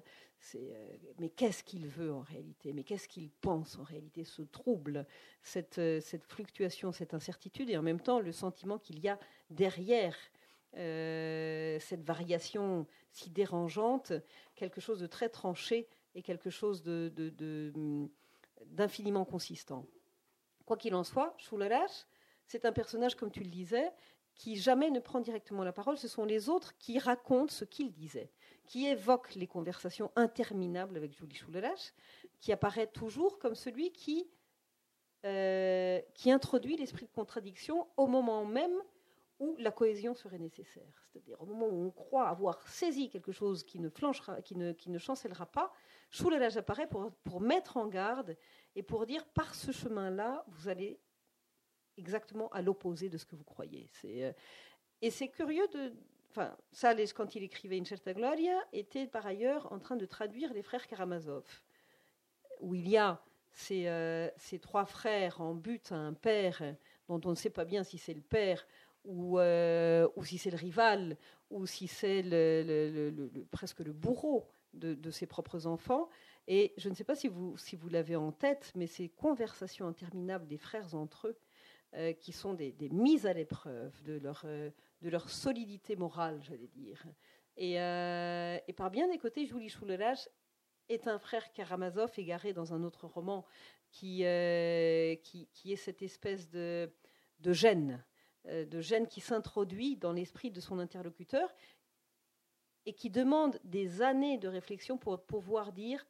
euh, mais qu'est-ce qu'il veut en réalité? Mais qu'est-ce qu'il pense en réalité? Ce trouble, cette, euh, cette fluctuation, cette incertitude, et en même temps le sentiment qu'il y a derrière cette variation si dérangeante, quelque chose de très tranché et quelque chose de, d'infiniment consistant. Quoi qu'il en soit, Schulerasch, c'est un personnage, comme tu le disais, qui jamais ne prend directement la parole, ce sont les autres qui racontent ce qu'il disait, qui évoquent les conversations interminables avec Julie Schulelash, qui apparaît toujours comme celui qui, euh, qui introduit l'esprit de contradiction au moment même où la cohésion serait nécessaire. C'est-à-dire au moment où on croit avoir saisi quelque chose qui ne, flanchera, qui ne, qui ne chancellera pas, Schulelash apparaît pour, pour mettre en garde et pour dire par ce chemin-là, vous allez exactement à l'opposé de ce que vous croyez. Euh, et c'est curieux de. Enfin, Sales, quand il écrivait Incerta Gloria, était par ailleurs en train de traduire les frères Karamazov, où il y a ces, euh, ces trois frères en but à un père dont on ne sait pas bien si c'est le père ou, euh, ou si c'est le rival ou si c'est presque le bourreau de, de, ses propres enfants. Et je ne sais pas si vous, si vous l'avez en tête, mais ces conversations interminables des frères entre eux, euh, qui sont des, mises à l'épreuve de leur, euh, de leur solidité morale, j'allais dire. Et, euh, par bien des côtés, Julie Choulelage est un frère Karamazov égaré dans un autre roman qui, est cette espèce de, de gêne, de gêne qui s'introduit dans l'esprit de son interlocuteur et qui demande des années de réflexion pour pouvoir dire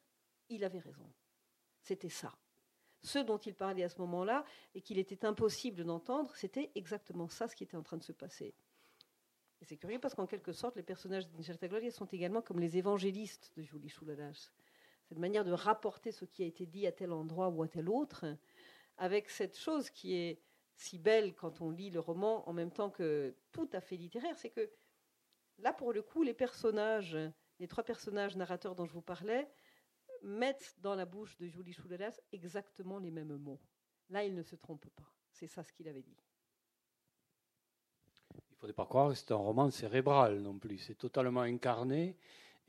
il avait raison. C'était ça ce dont il parlait à ce moment-là et qu'il était impossible d'entendre, c'était exactement ça ce qui était en train de se passer. Et c'est curieux parce qu'en quelque sorte, les personnages d'Incerta Gloria sont également comme les évangélistes de Julie Choulalas. Cette manière de rapporter ce qui a été dit à tel endroit ou à tel autre, avec cette chose qui est si belle quand on lit le roman, en même temps que tout à fait littéraire, c'est que là, pour le coup, les personnages, les trois personnages narrateurs dont je vous parlais, mettent dans la bouche de Julie Choulalas exactement les mêmes mots. Là, il ne se trompe pas. C'est ça ce qu'il avait dit. Il ne faudrait pas croire que c'est un roman cérébral non plus. C'est totalement incarné.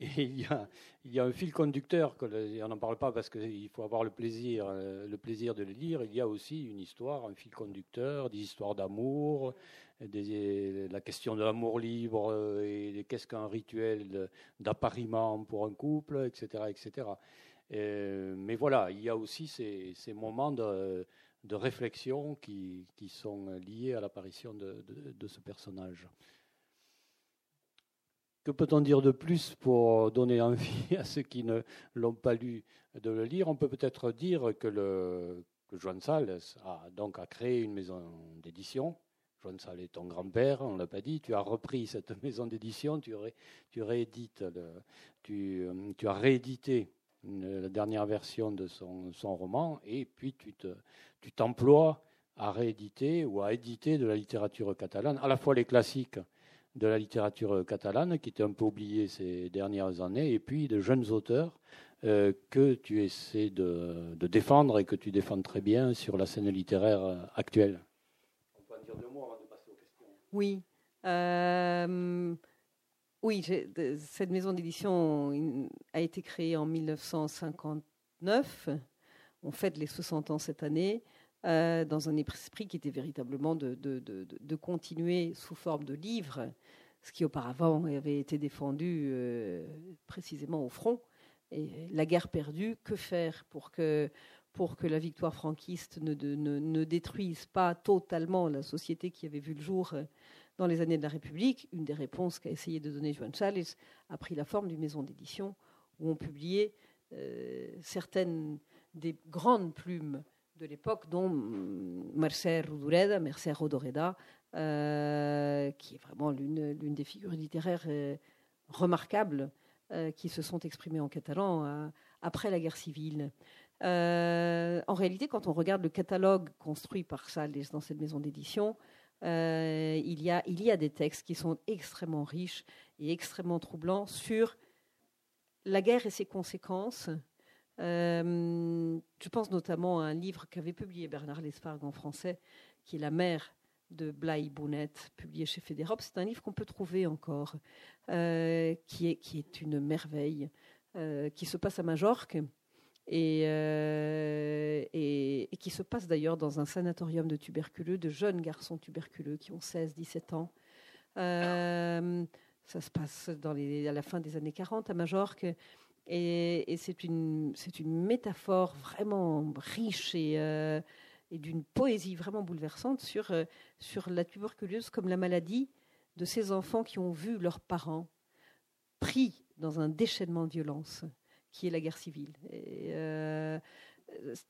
Il y, a, un fil conducteur, que on n'en parle pas parce qu'il faut avoir le plaisir, euh, le plaisir de le lire. Il y a aussi une histoire, un fil conducteur, des histoires d'amour, la question de l'amour libre euh, et qu'est-ce qu'un rituel d'appariement pour un couple, etc. etc. mais voilà, il y a aussi ces, moments de, réflexion qui, sont liés à l'apparition de, ce personnage. Que peut-on dire de plus pour donner envie à ceux qui ne l'ont pas lu de le lire? On peut peut-être dire que, Joan Salles a donc créé une maison d'édition. Joan Salles est ton grand-père, on ne l'a pas dit. Tu as repris cette maison d'édition, tu, as réédité la dernière version de son, roman, et puis tu t'emploies à rééditer ou à éditer de la littérature catalane, à la fois les classiques de la littérature catalane, qui étaient un peu oubliés ces dernières années, et puis de jeunes auteurs euh, que tu essaies de, de, défendre et que tu défends très bien sur la scène littéraire actuelle. On peut en dire deux mots avant de passer aux questions. Oui. Euh, oui, cette maison d'édition a été créée en 1959. On fête les 60 ans cette année, euh, dans un esprit qui était véritablement de, de, continuer sous forme de livre, ce qui auparavant avait été défendu euh, précisément au front. Et la guerre perdue, que faire pour que, pour que la victoire franquiste ne, ne, ne détruise pas totalement la société qui avait vu le jour dans les années de la République, une des réponses qu'a essayé de donner Joan Charles a pris la forme d'une maison d'édition où on publiait euh, certaines des grandes plumes de l'époque, dont Mercè Rodoreda, Rodoreda, euh, qui est vraiment l'une des figures littéraires euh, remarquables qui se sont exprimées en catalan après la guerre civile. en réalité, quand on regarde le catalogue construit par Salles dans cette maison d'édition, euh, il y a des textes qui sont extrêmement riches et extrêmement troublants sur la guerre et ses conséquences. Euh, je pense notamment à un livre qu'avait publié Bernard Lespargue en français, qui est La mère de Blaye Bounet, publié chez Fédérop. C'est un livre qu'on peut trouver encore, euh, qui, est, une merveille, qui se passe à Majorque euh, et, qui se passe d'ailleurs dans un sanatorium de tuberculeux, de jeunes garçons tuberculeux qui ont 16-17 ans. Euh, ça se passe à la fin des années 40 à Majorque. Et, c'est une, une métaphore vraiment riche et, euh, et d'une poésie vraiment bouleversante sur, sur la tuberculose comme la maladie de ces enfants qui ont vu leurs parents pris dans un déchaînement de violence qui est la guerre civile. Euh,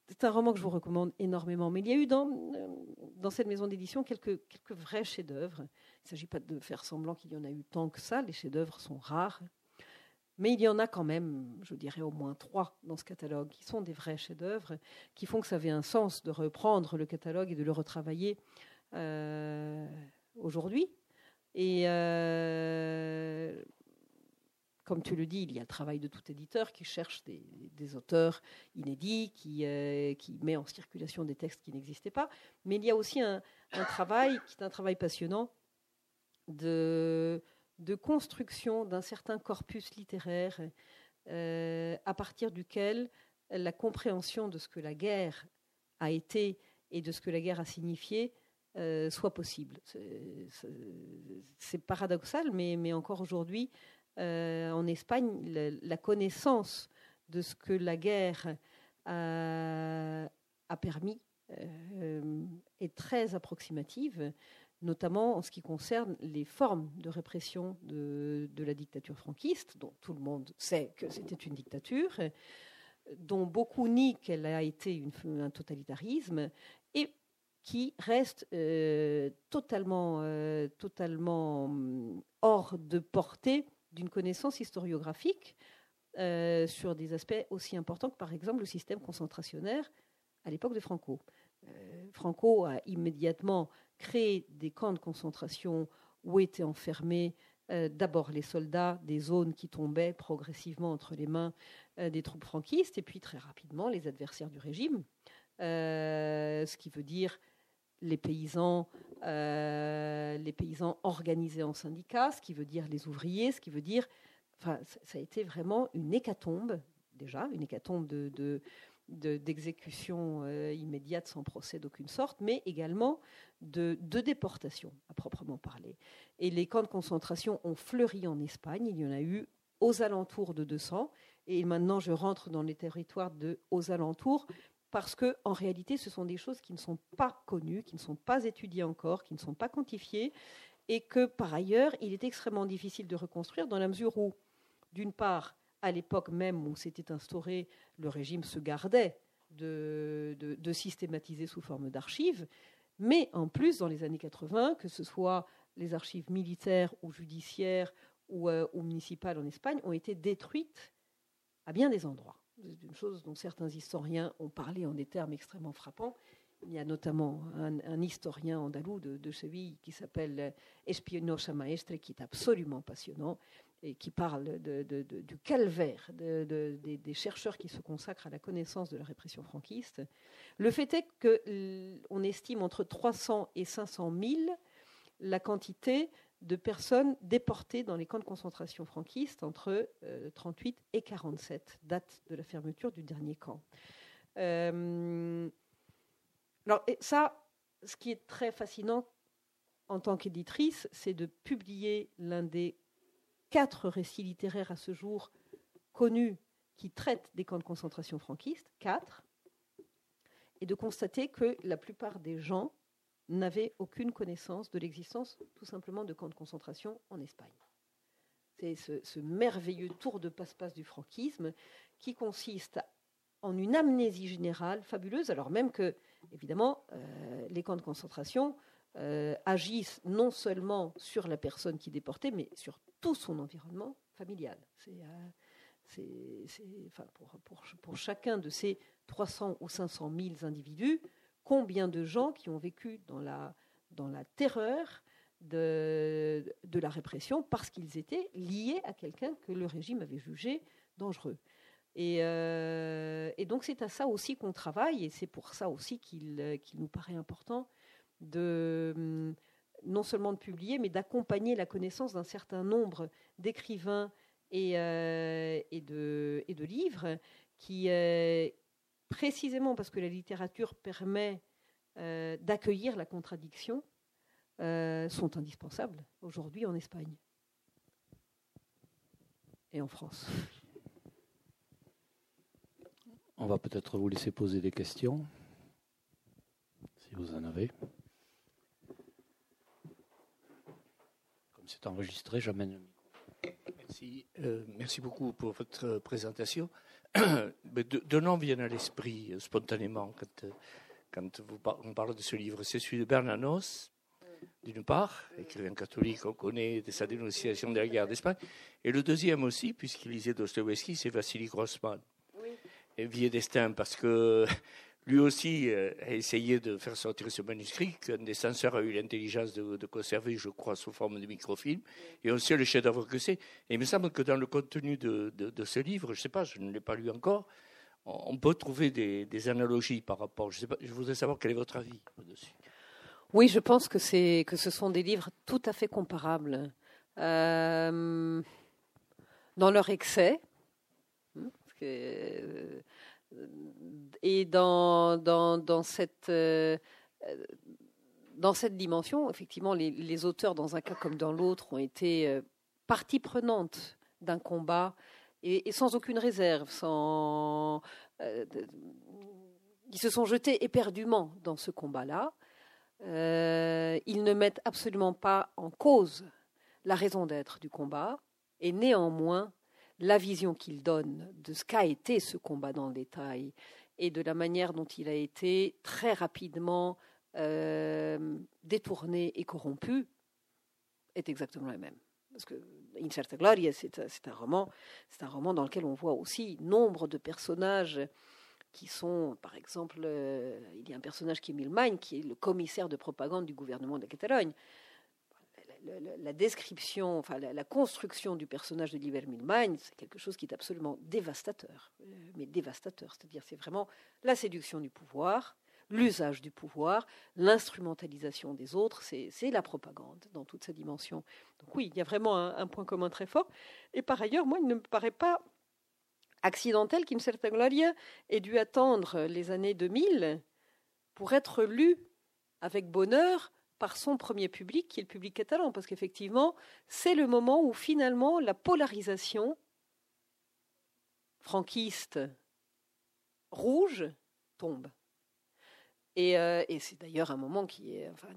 c'est un roman que je vous recommande énormément. Mais il y a eu dans, euh, dans cette maison d'édition quelques, quelques vrais chefs-d'œuvre. Il ne s'agit pas de faire semblant qu'il y en a eu tant que ça. Les chefs-d'œuvre sont rares. Mais il y en a quand même, je dirais au moins trois dans ce catalogue, qui sont des vrais chefs-d'œuvre, qui font que ça avait un sens de reprendre le catalogue et de le retravailler euh, aujourd'hui. Et comme tu le dis, il y a le travail de tout éditeur qui cherche des, auteurs inédits, qui, euh, qui, met en circulation des textes qui n'existaient pas. Mais il y a aussi un, travail qui est un travail passionnant de, de construction d'un certain corpus littéraire euh, à partir duquel la compréhension de ce que la guerre a été et de ce que la guerre a signifié euh, soit possible. C'est paradoxal, mais, encore aujourd'hui, euh, en Espagne, la, connaissance de ce que la guerre a, permis est très approximative, notamment en ce qui concerne les formes de répression de, la dictature franquiste, dont tout le monde sait que c'était une dictature, dont beaucoup nient qu'elle a été un totalitarisme, et qui reste euh, totalement, euh, hum, hors de portée d'une connaissance historiographique euh, sur des aspects aussi importants que, par exemple, le système concentrationnaire à l'époque de Franco. Franco a immédiatement créé des camps de concentration où étaient enfermés d'abord les soldats des zones qui tombaient progressivement entre les mains des troupes franquistes, et puis très rapidement les adversaires du régime, ce qui veut dire les paysans, euh, les paysans organisés en syndicats, ce qui veut dire les ouvriers, ce qui veut dire, enfin, ça a été vraiment une hécatombe déjà, une hécatombe de, d'exécution euh, immédiate sans procès d'aucune sorte, mais également de, de, déportation à proprement parler. Et les camps de concentration ont fleuri en Espagne. Il y en a eu aux alentours de 200. Et maintenant, je rentre dans les territoires de aux alentours parce que en réalité, ce sont des choses qui ne sont pas connues, qui ne sont pas étudiées encore, qui ne sont pas quantifiées, et que par ailleurs, il est extrêmement difficile de reconstruire dans la mesure où, d'une part, à l'époque même où s'était instauré, le régime se gardait de, systématiser sous forme d'archives, mais en plus, dans les années 80, que ce soit les archives militaires ou judiciaires ou, euh, ou municipales en Espagne, ont été détruites à bien des endroits. Une chose dont certains historiens ont parlé en des termes extrêmement frappants. Il y a notamment un, historien andalou de, de, Séville qui s'appelle Espinosa Maestre, qui est absolument passionnant et qui parle du calvaire des chercheurs qui se consacrent à la connaissance de la répression franquiste. Le fait est qu'on estime entre 300 et 500 000 la quantité de personnes déportées dans les camps de concentration franquistes entre 38 euh, et 47, date de la fermeture du dernier camp. Euh, alors, ça, ce qui est très fascinant en tant qu'éditrice, c'est de publier l'un des quatre récits littéraires à ce jour connus qui traitent des camps de concentration franquistes, quatre, et de constater que la plupart des gens n'avaient aucune connaissance de l'existence tout simplement de camps de concentration en Espagne. C'est ce, merveilleux tour de passe-passe du franquisme qui consiste en une amnésie générale fabuleuse, alors même que, évidemment, euh, les camps de concentration euh, agissent non seulement sur la personne qui est déportée, mais sur tout son environnement familial. C'est, euh, enfin, pour, pour, pour, chacun de ces 300 ou 500 000 individus, combien de gens qui ont vécu dans la, dans la terreur de, de la répression parce qu'ils étaient liés à quelqu'un que le régime avait jugé dangereux. Et, euh, et donc c'est à ça aussi qu'on travaille, et c'est pour ça aussi qu'il qu'il nous paraît important de non seulement de publier, mais d'accompagner la connaissance d'un certain nombre d'écrivains et, euh, et, de, et, de, livres qui, euh, précisément parce que la littérature permet euh, d'accueillir la contradiction, sont indispensables aujourd'hui en Espagne et en France. On va peut-être vous laisser poser des questions, si vous en avez. Comme c'est enregistré, j'amène le micro. Merci, euh, merci beaucoup pour votre présentation. Deux noms viennent à l'esprit euh, spontanément quand, euh, quand vous on parle de ce livre. C'est celui de Bernanos, d'une part, écrivain catholique, on connaît de sa dénonciation de la guerre d'Espagne. Et le deuxième aussi, puisqu'il lisait Dostoevsky, c'est Vassili Grossman. Oui. Et Vie destin, parce que lui aussi euh, a essayé de faire sortir ce manuscrit qu'un des censeurs a eu l'intelligence de, conserver, je crois, sous forme de microfilm. Et on sait le chef-d'œuvre que c'est. Et il me semble que dans le contenu de, ce livre, je ne sais pas, je ne l'ai pas lu encore, on peut trouver des, analogies par rapport. Je, voudrais savoir quel est votre avis dessus. Oui, je pense que, c'est, que ce sont des livres tout à fait comparables. Euh, dans leur excès, hein, euh, et dans, cette, euh, dans cette dimension, effectivement, les, auteurs, dans un cas comme dans l'autre, ont été euh, partie prenante d'un combat et, sans aucune réserve, sans, euh, ils se sont jetés éperdument dans ce combat-là. ils ne mettent absolument pas en cause la raison d'être du combat, et néanmoins, la vision qu'il donne de ce qu'a été ce combat dans le détail et de la manière dont il a été très rapidement détournée et corrompue est exactement la même. Parce que Incerta Gloria, c'est un roman, un roman dans lequel on voit aussi nombre de personnages qui sont, par exemple, euh, il y a un personnage qui est Milmain, qui est le commissaire de propagande du gouvernement de Catalogne. La, description, enfin la, construction du personnage de Liver Milmain, c'est quelque chose qui est absolument dévastateur, euh, mais dévastateur. C'est-à-dire, c'est vraiment la séduction du pouvoir, l'usage du pouvoir, l'instrumentalisation des autres, c'est la propagande dans toute sa dimension. Donc oui, il y a vraiment un, point commun très fort. Et par ailleurs, moi, il ne me paraît pas accidentel qu'Incerta Gloria ait dû attendre les années 2000 pour être lu avec bonheur par son premier public, qui est le public catalan, parce qu'effectivement, c'est le moment où finalement la polarisation franquiste rouge tombe. Euh, et, c'est d'ailleurs un moment qui est, enfin,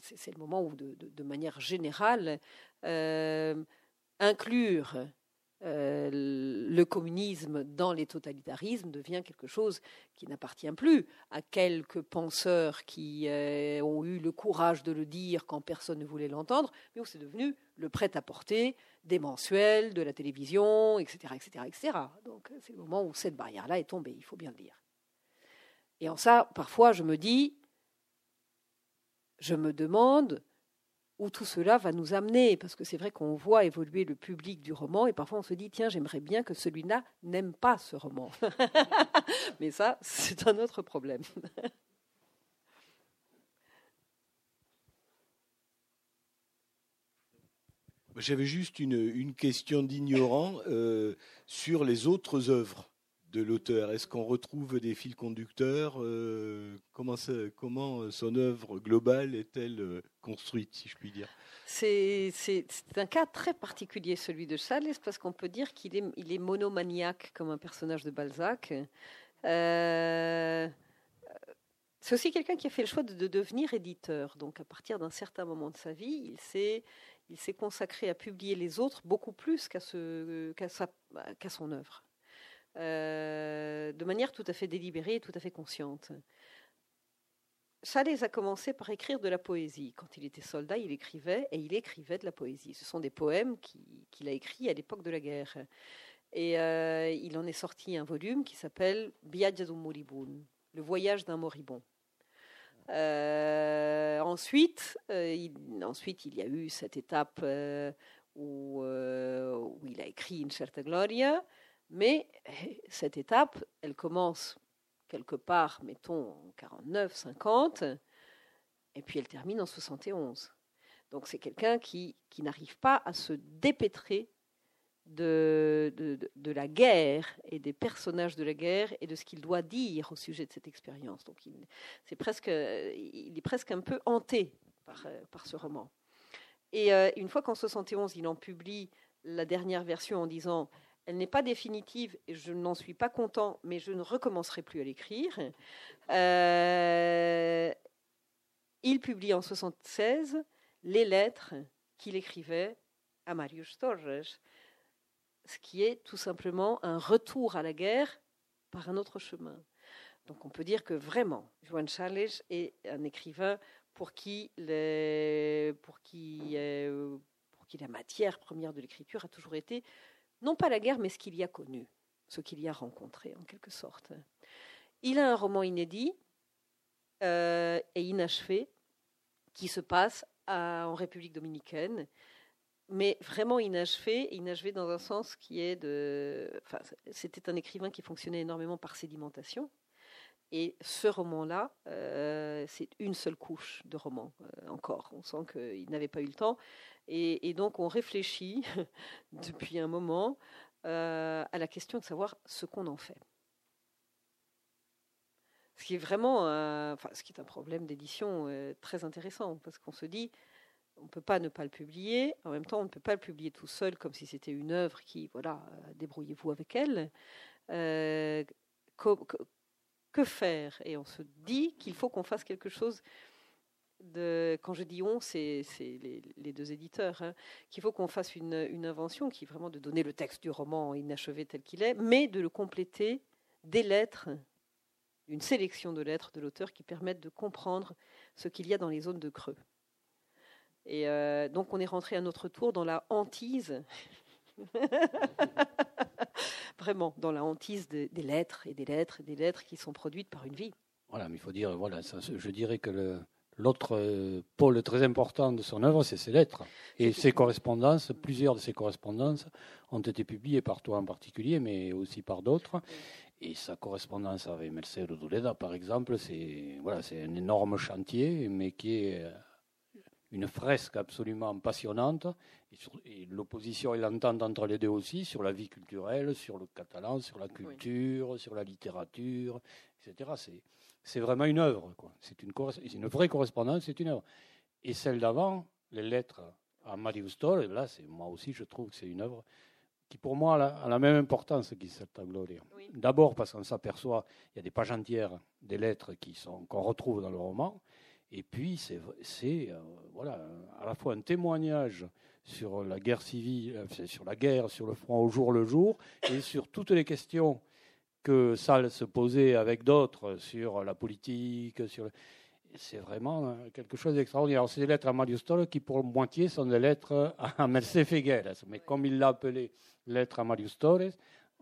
c'est le moment où, de, manière générale, euh, inclure euh, le communisme dans les totalitarismes devient quelque chose qui n'appartient plus à quelques penseurs qui ont eu le courage de le dire quand personne ne voulait l'entendre, mais où c'est devenu le prêt-à-porter des mensuels, de la télévision, etc., etc., etc. Donc c'est le moment où cette barrière-là est tombée, il faut bien le dire. Et en ça, parfois, je me dis, je me demande où tout cela va nous amener, parce que c'est vrai qu'on voit évoluer le public du roman, et parfois on se dit, tiens, j'aimerais bien que celui-là n'aime pas ce roman. Mais ça, c'est un autre problème. J'avais juste une, question d'ignorant euh, sur les autres œuvres de l'auteur Est-ce qu'on retrouve des fils conducteurs euh, comment, comment, son œuvre globale est-elle euh, construite, si je puis dire? C'est, un cas très particulier, celui de Sales, parce qu'on peut dire qu'il est, monomaniaque comme un personnage de Balzac. Euh, c'est aussi quelqu'un qui a fait le choix de, devenir éditeur. Donc, à partir d'un certain moment de sa vie, il s'est, il s'est consacré à publier les autres beaucoup plus qu'à, qu'à son œuvre. Euh, de manière tout à fait délibérée et tout à fait consciente. Chalès a commencé par écrire de la poésie. Quand il était soldat, il écrivait et il écrivait de la poésie. Ce sont des poèmes qu'il a écrits à l'époque de la guerre. Et euh, il en est sorti un volume qui s'appelle d'un moribun, le voyage d'un moribond. Euh, ensuite, il, ensuite, il y a eu cette étape où, où, il a écrit Une certa gloria, mais cette étape, elle commence quelque part, mettons, en 49, 50, et puis elle termine en 71. Donc c'est quelqu'un qui, qui n'arrive pas à se dépêtrer de, de, la guerre et des personnages de la guerre et de ce qu'il doit dire au sujet de cette expérience. Donc il, c'est presque, il est presque un peu hanté par, par ce roman. Et euh, une fois qu'en 71, il en publie la dernière version en disant elle n'est pas définitive et je n'en suis pas content, mais je ne recommencerai plus à l'écrire. Euh, il publie en 76 les lettres qu'il écrivait à Marius Torres, ce qui est tout simplement un retour à la guerre par un autre chemin. Donc on peut dire que vraiment, Joan Charles est un écrivain euh, pour qui la matière première de l'écriture a toujours été non pas la guerre, mais ce qu'il y a connu, ce qu'il y a rencontré en quelque sorte. Il a un roman inédit euh, et inachevé qui se passe en République dominicaine, mais vraiment inachevé, inachevé dans un sens qui est de... Enfin, c'était un écrivain qui fonctionnait énormément par sédimentation. Et ce roman-là, euh, c'est une seule couche de roman euh, encore. On sent qu'il n'avait pas eu le temps. Et, donc on réfléchit depuis un moment euh, à la question de savoir ce qu'on en fait. Ce qui est vraiment, enfin, ce qui est un problème d'édition euh, très intéressant, parce qu'on se dit, on ne peut pas ne pas le publier. En même temps, on ne peut pas le publier tout seul, comme si c'était une œuvre qui, voilà, euh, débrouillez-vous avec elle. que, faire? Et on se dit qu'il faut qu'on fasse quelque chose quand je dis on, c'est les, deux éditeurs, hein, qu'il faut qu'on fasse une, invention qui est vraiment de donner le texte du roman inachevé tel qu'il est, mais de le compléter des lettres d'une sélection de lettres de l'auteur qui permettent de comprendre ce qu'il y a dans les zones de creux. Et euh, donc on est rentré à notre tour dans la hantise, vraiment dans la hantise des lettres et des lettres et des lettres qui sont produites par une vie. Voilà, mais il faut dire, voilà, je dirais que l'autre euh, pôle très important de son œuvre, c'est ses lettres. Et ses correspondances, plusieurs de ses correspondances ont été publiées par toi en particulier, mais aussi par d'autres. Et sa correspondance avec Mercedes Roduleda, par exemple, c'est voilà, un énorme chantier, mais qui est euh, une fresque absolument passionnante. Et, l'opposition et l'entente entre les deux aussi, sur la vie culturelle, sur le catalan, sur la culture, sur la littérature, etc. C'est, c'est vraiment une œuvre. C'est, une, une vraie correspondance, c'est une œuvre. Et celle d'avant, les lettres à Marius là, c'est, moi aussi, je trouve que c'est une œuvre qui pour moi a la même importance qu'Iselta Gloria. D'abord parce qu'on s'aperçoit, il y a des pages entières des lettres qui sont, qu'on retrouve dans le roman, et puis c'est, c'est euh, voilà, à la fois un témoignage sur la guerre civile, euh, sur la guerre, sur le front au jour le jour, et sur toutes les questions que Salle se posait avec d'autres sur la politique, sur c'est vraiment euh, quelque chose d'extraordinaire. C'est des lettres à Marius Stoll qui, pour moitié, sont des lettres à Mercedes Figueres. Mais comme il l'a appelé lettres à Marius Torres,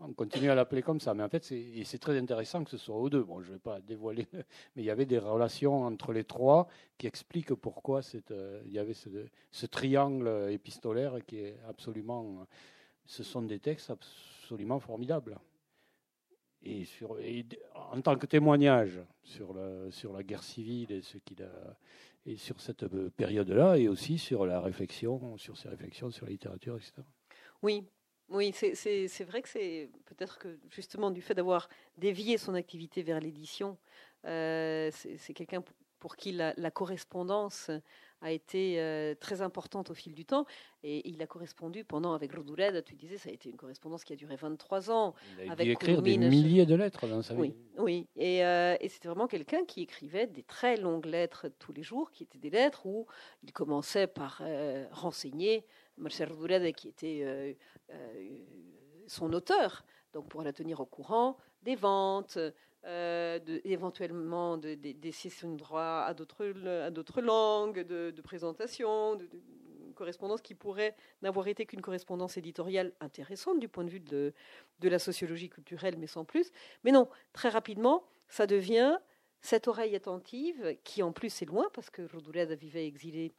on continue à l'appeler comme ça. Mais en fait, c'est très intéressant que ce soit aux deux. Bon, je ne vais pas dévoiler, mais il y avait des relations entre les trois qui expliquent pourquoi euh, il y avait ce, triangle épistolaire qui est absolument. Ce sont des textes absolument formidables. Et, en tant que témoignage sur la, guerre civile et, sur cette période-là, et aussi sur la réflexion, sur ses réflexions sur la littérature, etc. Oui, oui, c'est vrai que c'est peut-être que justement du fait d'avoir dévié son activité vers l'édition, euh, c'est quelqu'un pour qui la, correspondance a été euh, très importante au fil du temps. Et il a correspondu pendant, avec Roduled, tu disais, ça a été une correspondance qui a duré 23 ans. Il a dû écrire des milliers de lettres dans sa vie. Oui, Et, euh, et c'était vraiment quelqu'un qui écrivait des très longues lettres tous les jours, qui étaient des lettres où il commençait par renseigner Marcel Roduled, qui était euh, son auteur, donc pour la tenir au courant des ventes, euh, éventuellement de, des cessions de droit à d'autres langues, de, de présentation, de, correspondance qui pourrait n'avoir été qu'une correspondance éditoriale intéressante du point de vue de, de, la sociologie culturelle, mais sans plus. Mais non, très rapidement, ça devient cette oreille attentive qui en plus est loin, parce que Roduled vivait exilé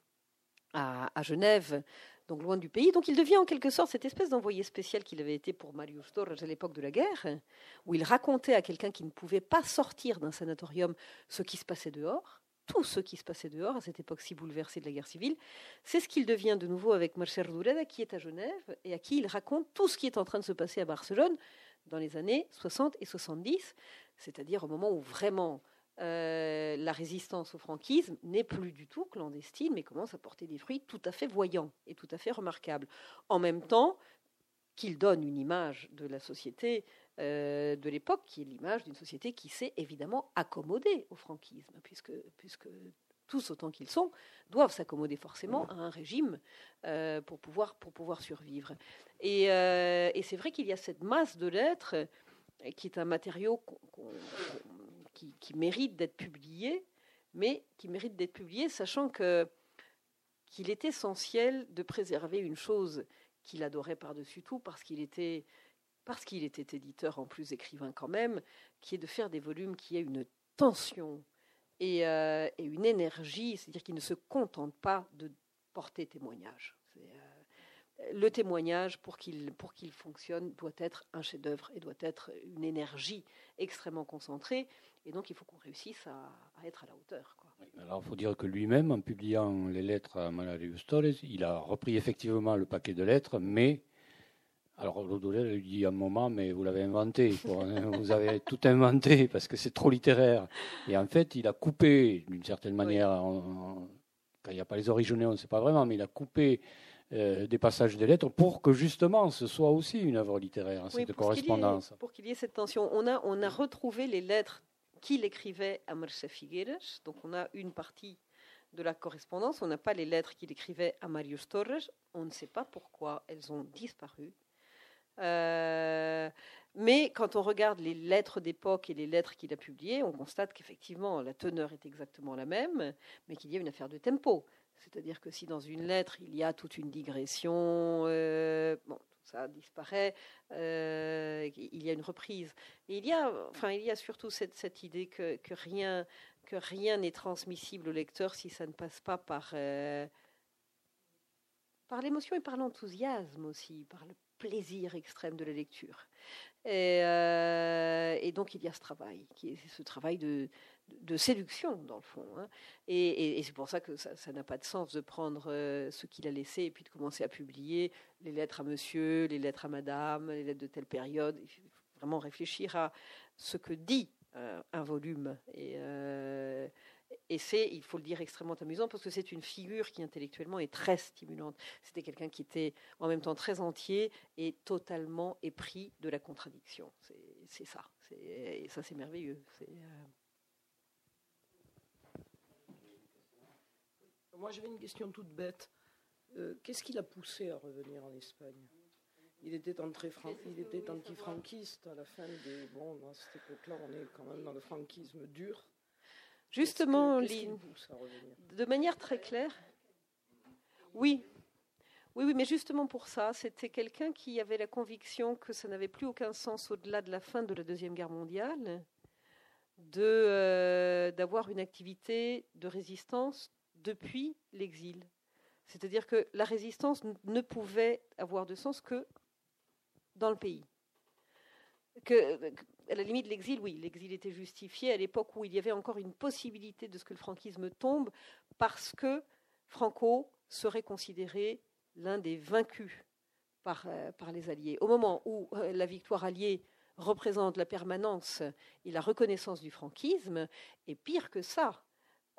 à Genève donc loin du pays. Donc il devient en quelque sorte cette espèce d'envoyé spécial qu'il avait été pour Marius Torres à l'époque de la guerre, où il racontait à quelqu'un qui ne pouvait pas sortir d'un sanatorium ce qui se passait dehors, tout ce qui se passait dehors à cette époque si bouleversée de la guerre civile. C'est ce qu'il devient de nouveau avec Marcel Rouleda, qui est à Genève et à qui il raconte tout ce qui est en train de se passer à Barcelone dans les années 60 et 70, c'est-à-dire au moment où vraiment euh, la résistance au franquisme n'est plus du tout clandestine, mais commence à porter des fruits tout à fait voyants et tout à fait remarquables. En même temps qu'il donne une image de la société euh, de l'époque, qui est l'image d'une société qui s'est évidemment accommodée au franquisme, puisque, puisque tous autant qu'ils sont, doivent s'accommoder forcément à un régime euh, pour, pouvoir, pour pouvoir survivre. Et, c'est vrai qu'il y a cette masse de lettres qui est un matériau qu'on qui, mérite d'être publié, mais qui mérite d'être publié, sachant que qu'il est essentiel de préserver une chose qu'il adorait par-dessus tout, parce qu'il était parce qu'il était éditeur en plus écrivain quand même, qui est de faire des volumes qui aient une tension et, euh, une énergie, c'est-à-dire qu'il ne se contente pas de porter témoignage. Euh, le témoignage, pour qu'il pour qu'il fonctionne, doit être un chef-d'œuvre et doit être une énergie extrêmement concentrée. Et donc, il faut qu'on réussisse à, être à la hauteur. alors, il faut dire que lui-même, en publiant les lettres à Malarius Torres, il a repris effectivement le paquet de lettres, mais. Alors, Lodolel lui dit à un moment, mais vous l'avez inventé, hein, vous avez tout inventé parce que c'est trop littéraire. Et en fait, il a coupé, d'une certaine manière, quand il n'y a pas les originaux, on ne sait pas vraiment, mais il a coupé euh, des passages des lettres pour que justement ce soit aussi une œuvre littéraire, cette correspondance. pour qu'il y ait cette tension. On a, on a retrouvé les lettres qu'il écrivait à Mercé Figueres. Donc on a une partie de la correspondance, on n'a pas les lettres qu'il écrivait à Marius Torres. On ne sait pas pourquoi elles ont disparu. mais quand on regarde les lettres d'époque et les lettres qu'il a publiées, on constate qu'effectivement la teneur est exactement la même, mais qu'il y a une affaire de tempo. C'est-à-dire que si dans une lettre il y a toute une digression, bon, ça disparaît, euh, il y a une reprise. il y a, enfin, il y a surtout cette, idée que, rien que rien n'est transmissible au lecteur si ça ne passe pas par, euh, par l'émotion et par l'enthousiasme aussi, par le plaisir extrême de la lecture. Et, euh, donc il y a ce travail, ce travail de, de séduction, dans le fond. Hein. Et, c'est pour ça que ça n'a pas de sens de prendre euh, ce qu'il a laissé et puis de commencer à publier les lettres à monsieur, les lettres à madame, les lettres de telle période. Il faut vraiment réfléchir à ce que dit euh, un volume. Et, euh, et c'est, il faut le dire, extrêmement amusant parce que c'est une figure qui intellectuellement est très stimulante. C'était quelqu'un qui était en même temps très entier et totalement épris de la contradiction. C'est ça. Et ça, c'est merveilleux. Moi, j'avais une question toute bête. Euh, qu'est-ce qui l'a poussé à revenir en Espagne? Il était, il était anti-franquiste à la fin des. Bon, dans cette époque-là, on est quand même dans le franquisme dur. Justement, de manière très claire, oui. Oui, oui, mais justement pour ça, c'était quelqu'un qui avait la conviction que ça n'avait plus aucun sens au-delà de la fin de la Deuxième Guerre mondiale de, euh, d'avoir une activité de résistance depuis l'exil. C'est-à-dire que la résistance ne pouvait avoir de sens que dans le pays. À la limite, l'exil, oui, l'exil était justifié à l'époque où il y avait encore une possibilité de ce que le franquisme tombe, parce que Franco serait considéré l'un des vaincus par, euh, les Alliés. Au moment où euh, la victoire alliée représente la permanence et la reconnaissance du franquisme, et pire que ça,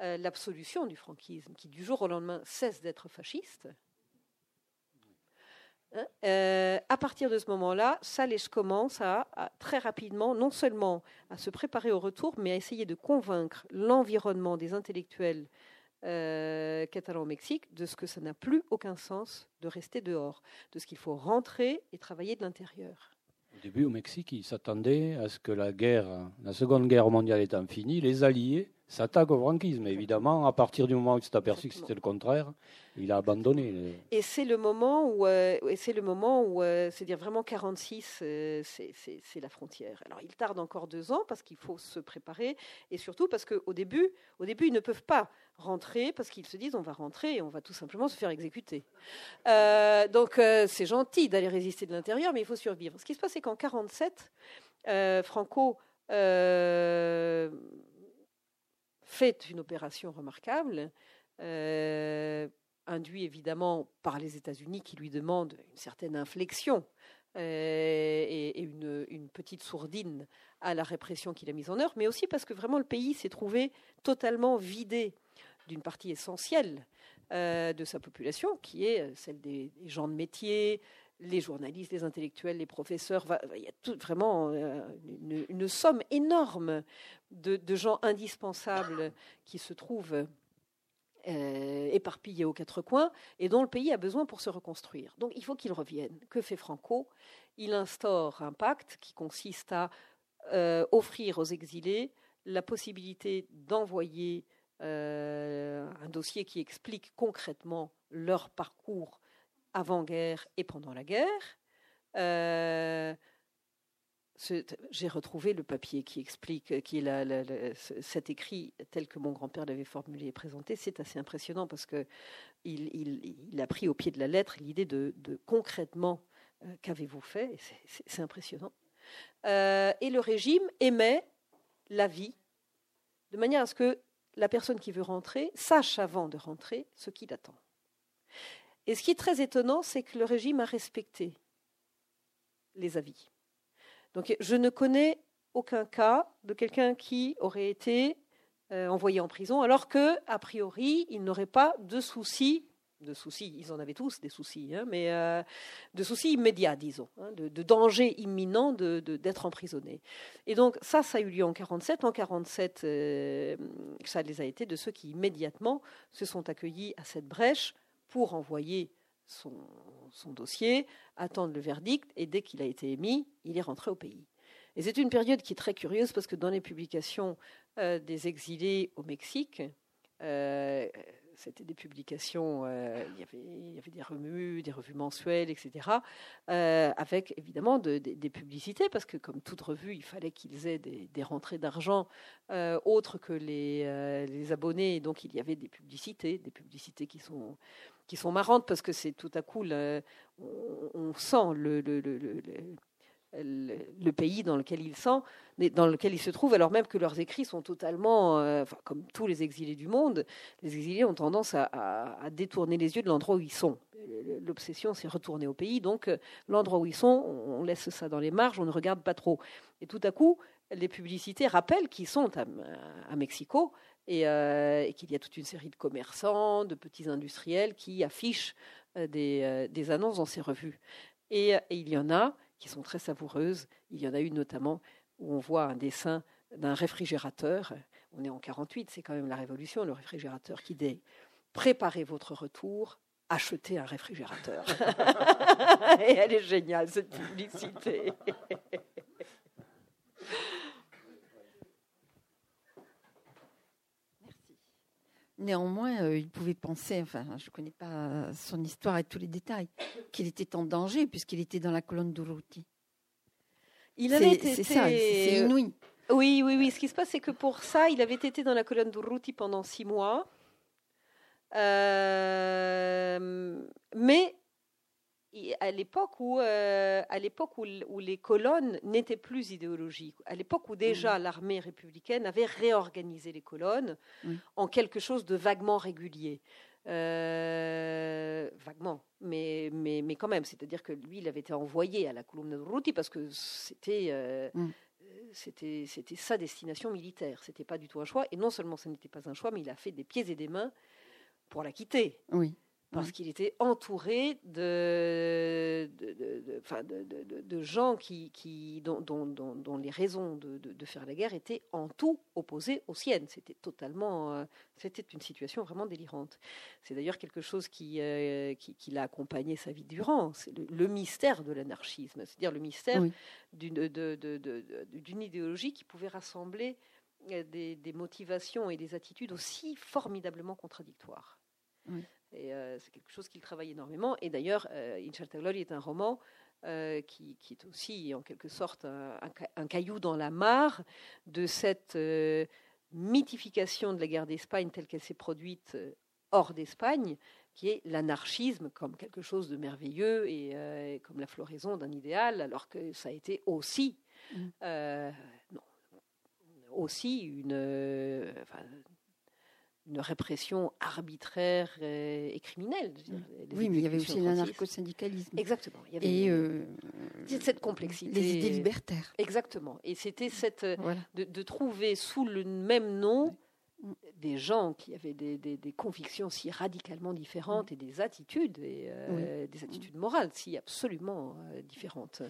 euh, l'absolution du franquisme, qui du jour au lendemain cesse d'être fasciste. Hein, euh, à partir de ce moment-là, Salèche commence à, très rapidement, non seulement à se préparer au retour, mais à essayer de convaincre l'environnement des intellectuels euh, catalans au Mexique de ce que ça n'a plus aucun sens de rester dehors, de ce qu'il faut rentrer et travailler de l'intérieur. Au début, au Mexique, ils s'attendaient à ce que la guerre, la Seconde Guerre mondiale étant finie, les Alliés s'attaque au franquisme. Évidemment, à partir du moment où il s'est aperçu que c'était le contraire, il a abandonné. Et c'est le moment où, euh, c'est le moment où, euh, c'est dire vraiment 46, euh, c'est la frontière. Alors il tarde encore deux ans parce qu'il faut se préparer et surtout parce qu'au début, au début, ils ne peuvent pas rentrer parce qu'ils se disent on va rentrer et on va tout simplement se faire exécuter. donc c'est gentil d'aller résister de l'intérieur, mais il faut survivre. Ce qui se passe, c'est qu'en 47, Franco fait une opération remarquable, euh, induit évidemment par les États-Unis qui lui demandent une certaine inflexion euh, et, une, petite sourdine à la répression qu'il a mise en œuvre, mais aussi parce que vraiment le pays s'est trouvé totalement vidé d'une partie essentielle euh, de sa population, qui est celle des gens de métier, les journalistes, les intellectuels, les professeurs, il y a tout, vraiment euh, une, somme énorme de, gens indispensables qui se trouvent euh, éparpillés aux quatre coins et dont le pays a besoin pour se reconstruire. Donc il faut qu'ils reviennent. Que fait Franco? Il instaure un pacte qui consiste à euh, offrir aux exilés la possibilité d'envoyer un dossier qui explique concrètement leur parcours avant-guerre et pendant la guerre. Euh, j'ai retrouvé le papier qui explique, qui est cet écrit tel que mon grand-père l'avait formulé et présenté. C'est assez impressionnant parce que il, a pris au pied de la lettre l'idée de, concrètement euh, qu'avez-vous fait. C'est impressionnant. Euh, et le régime émet l'avis de manière à ce que la personne qui veut rentrer sache avant de rentrer ce qu'il attend. Et ce qui est très étonnant, c'est que le régime a respecté les avis. Donc je ne connais aucun cas de quelqu'un qui aurait été euh, envoyé en prison, alors que, a priori, il n'aurait pas de soucis, de soucis, ils en avaient tous des soucis, hein, mais euh, de soucis immédiats, disons, de, danger imminent d'être emprisonné. Et donc ça, ça a eu lieu en 47. En 47, euh, ça les a été de ceux qui immédiatement se sont accueillis à cette brèche pour envoyer son, dossier, attendre le verdict, et dès qu'il a été émis, il est rentré au pays. Et c'est une période qui est très curieuse parce que dans les publications euh, des exilés au Mexique, euh, c'était des publications, euh, il, y avait, il, y avait, des revues, des revues mensuelles, etc., euh, avec évidemment de, de, des publicités, parce que comme toute revue, il fallait qu'ils aient des, des rentrées d'argent euh, autres que les, les, abonnés, donc il y avait des publicités, des publicités qui sont, qui sont marrantes, parce que c'est tout à coup, on, sent le, le, pays dans lequel ils sont, dans lequel ils se trouvent, alors même que leurs écrits sont totalement, euh, comme tous les exilés du monde, les exilés ont tendance à, détourner les yeux de l'endroit où ils sont. L'obsession, c'est retourner au pays, donc euh, l'endroit où ils sont, on laisse ça dans les marges, on ne regarde pas trop. Et tout à coup, les publicités rappellent qu'ils sont à, Mexico et, euh, et qu'il y a toute une série de commerçants, de petits industriels qui affichent des, annonces dans ces revues. Et il y en a qui sont très savoureuses. Il y en a une notamment où on voit un dessin d'un réfrigérateur. On est en 48, c'est quand même la révolution, le réfrigérateur qui dit préparez votre retour, achetez un réfrigérateur. Et elle est géniale cette publicité. Néanmoins, euh, il pouvait penser, enfin, je ne connais pas son histoire et tous les détails, qu'il était en danger puisqu'il était dans la colonne d'Uruti. Il avait été. C'est ça, c'est inouï. Oui, oui, oui. Ce qui se passe, c'est que pour ça, il avait été dans la colonne d'Uruti pendant six mois. Euh, mais à l'époque où, euh, à l'époque où, où, les colonnes n'étaient plus idéologiques, à l'époque où déjà mmh. l'armée républicaine avait réorganisé les colonnes mmh. en quelque chose de vaguement régulier. Euh, vaguement, mais, mais, mais quand même, c'est-à-dire que lui, il avait été envoyé à la colonne de Ruti parce que c'était euh, mmh. c'était c'était sa destination militaire. C'était pas du tout un choix. Et non seulement ce n'était pas un choix, mais il a fait des pieds et des mains pour la quitter. Oui parce mmh. qu'il était entouré de, de, de, de gens qui, qui, dont, dont, dont, les raisons de, faire la guerre étaient en tout opposées aux siennes. C'était totalement, euh, c'était une situation vraiment délirante. C'est d'ailleurs quelque chose qui, euh, qui, qui l'a accompagné sa vie durant. C'est le, le, mystère de l'anarchisme, c'est-à-dire le mystère oui. d'une idéologie qui pouvait rassembler euh, des, des, motivations et des attitudes aussi formidablement contradictoires. Oui. Et euh, c'est quelque chose qu'il travaille énormément. Et d'ailleurs, euh, est un roman euh, qui, qui, est aussi, en quelque sorte, un, un, un caillou dans la mare de cette euh, mythification de la guerre d'Espagne telle qu'elle s'est produite hors d'Espagne, qui est l'anarchisme comme quelque chose de merveilleux et euh, comme la floraison d'un idéal, alors que ça a été aussi, mmh. non, aussi une. Enfin, une répression arbitraire et, et criminelle. Oui, mais il y avait aussi l'anarcho-syndicalisme. Exactement. Il y avait et euh, cette complexité. Les idées libertaires. Exactement. Et c'était cette voilà. de, de, trouver sous le même nom des gens qui avaient des, des, des convictions si radicalement différentes et des attitudes, et, euh, oui. des attitudes morales si absolument euh, différentes.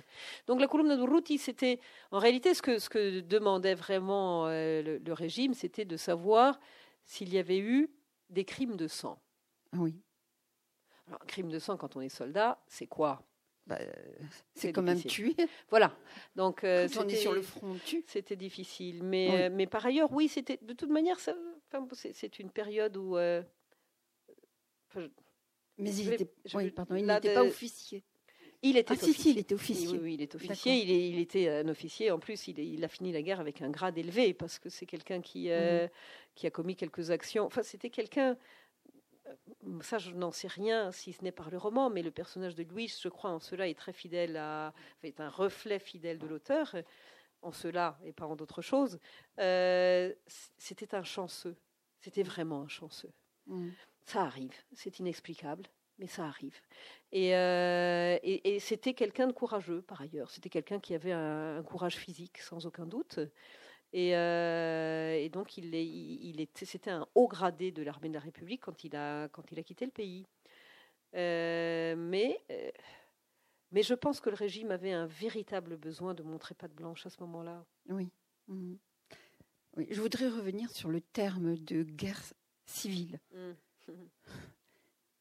Donc la columne de Ruti, c'était en réalité ce que, ce que demandait vraiment euh, le, le régime, c'était de savoir s'il y avait eu des crimes de sang. Oui. Alors, crime de sang quand on est soldat, c'est quoi? Bah, C'est quand même tuer. Voilà. Donc, euh, quand on est sur le front, tue. C'était difficile. Mais, oui. euh, mais par ailleurs, oui, c'était de toute manière, c'est une période où. Euh, mais oui, il n'était pas officier. Il était ah, officier. Si, si, il était officier. Oui, oui il est officier. Il, est, il, était un officier. En plus, il, est, il, a fini la guerre avec un grade élevé parce que c'est quelqu'un qui, euh, qui a commis quelques actions. Enfin, c'était quelqu'un. Ça, je n'en sais rien, si ce n'est par le roman, mais le personnage de Louis, je crois, en cela, est très fidèle à. est un reflet fidèle de l'auteur, en cela et pas en d'autres choses. Euh, c'était un chanceux. C'était vraiment un chanceux. Mmh. Ça arrive. C'est inexplicable mais ça arrive. Et, euh, et, et c'était quelqu'un de courageux, par ailleurs. C'était quelqu'un qui avait un, un, courage physique, sans aucun doute. Et, euh, et donc, il, il était, c'était un haut gradé de l'armée de la République quand il a, quand il a quitté le pays. Euh, mais, mais je pense que le régime avait un véritable besoin de montrer patte blanche à ce moment-là. Oui. Mmh. oui. Je voudrais revenir sur le terme de guerre civile. Mmh.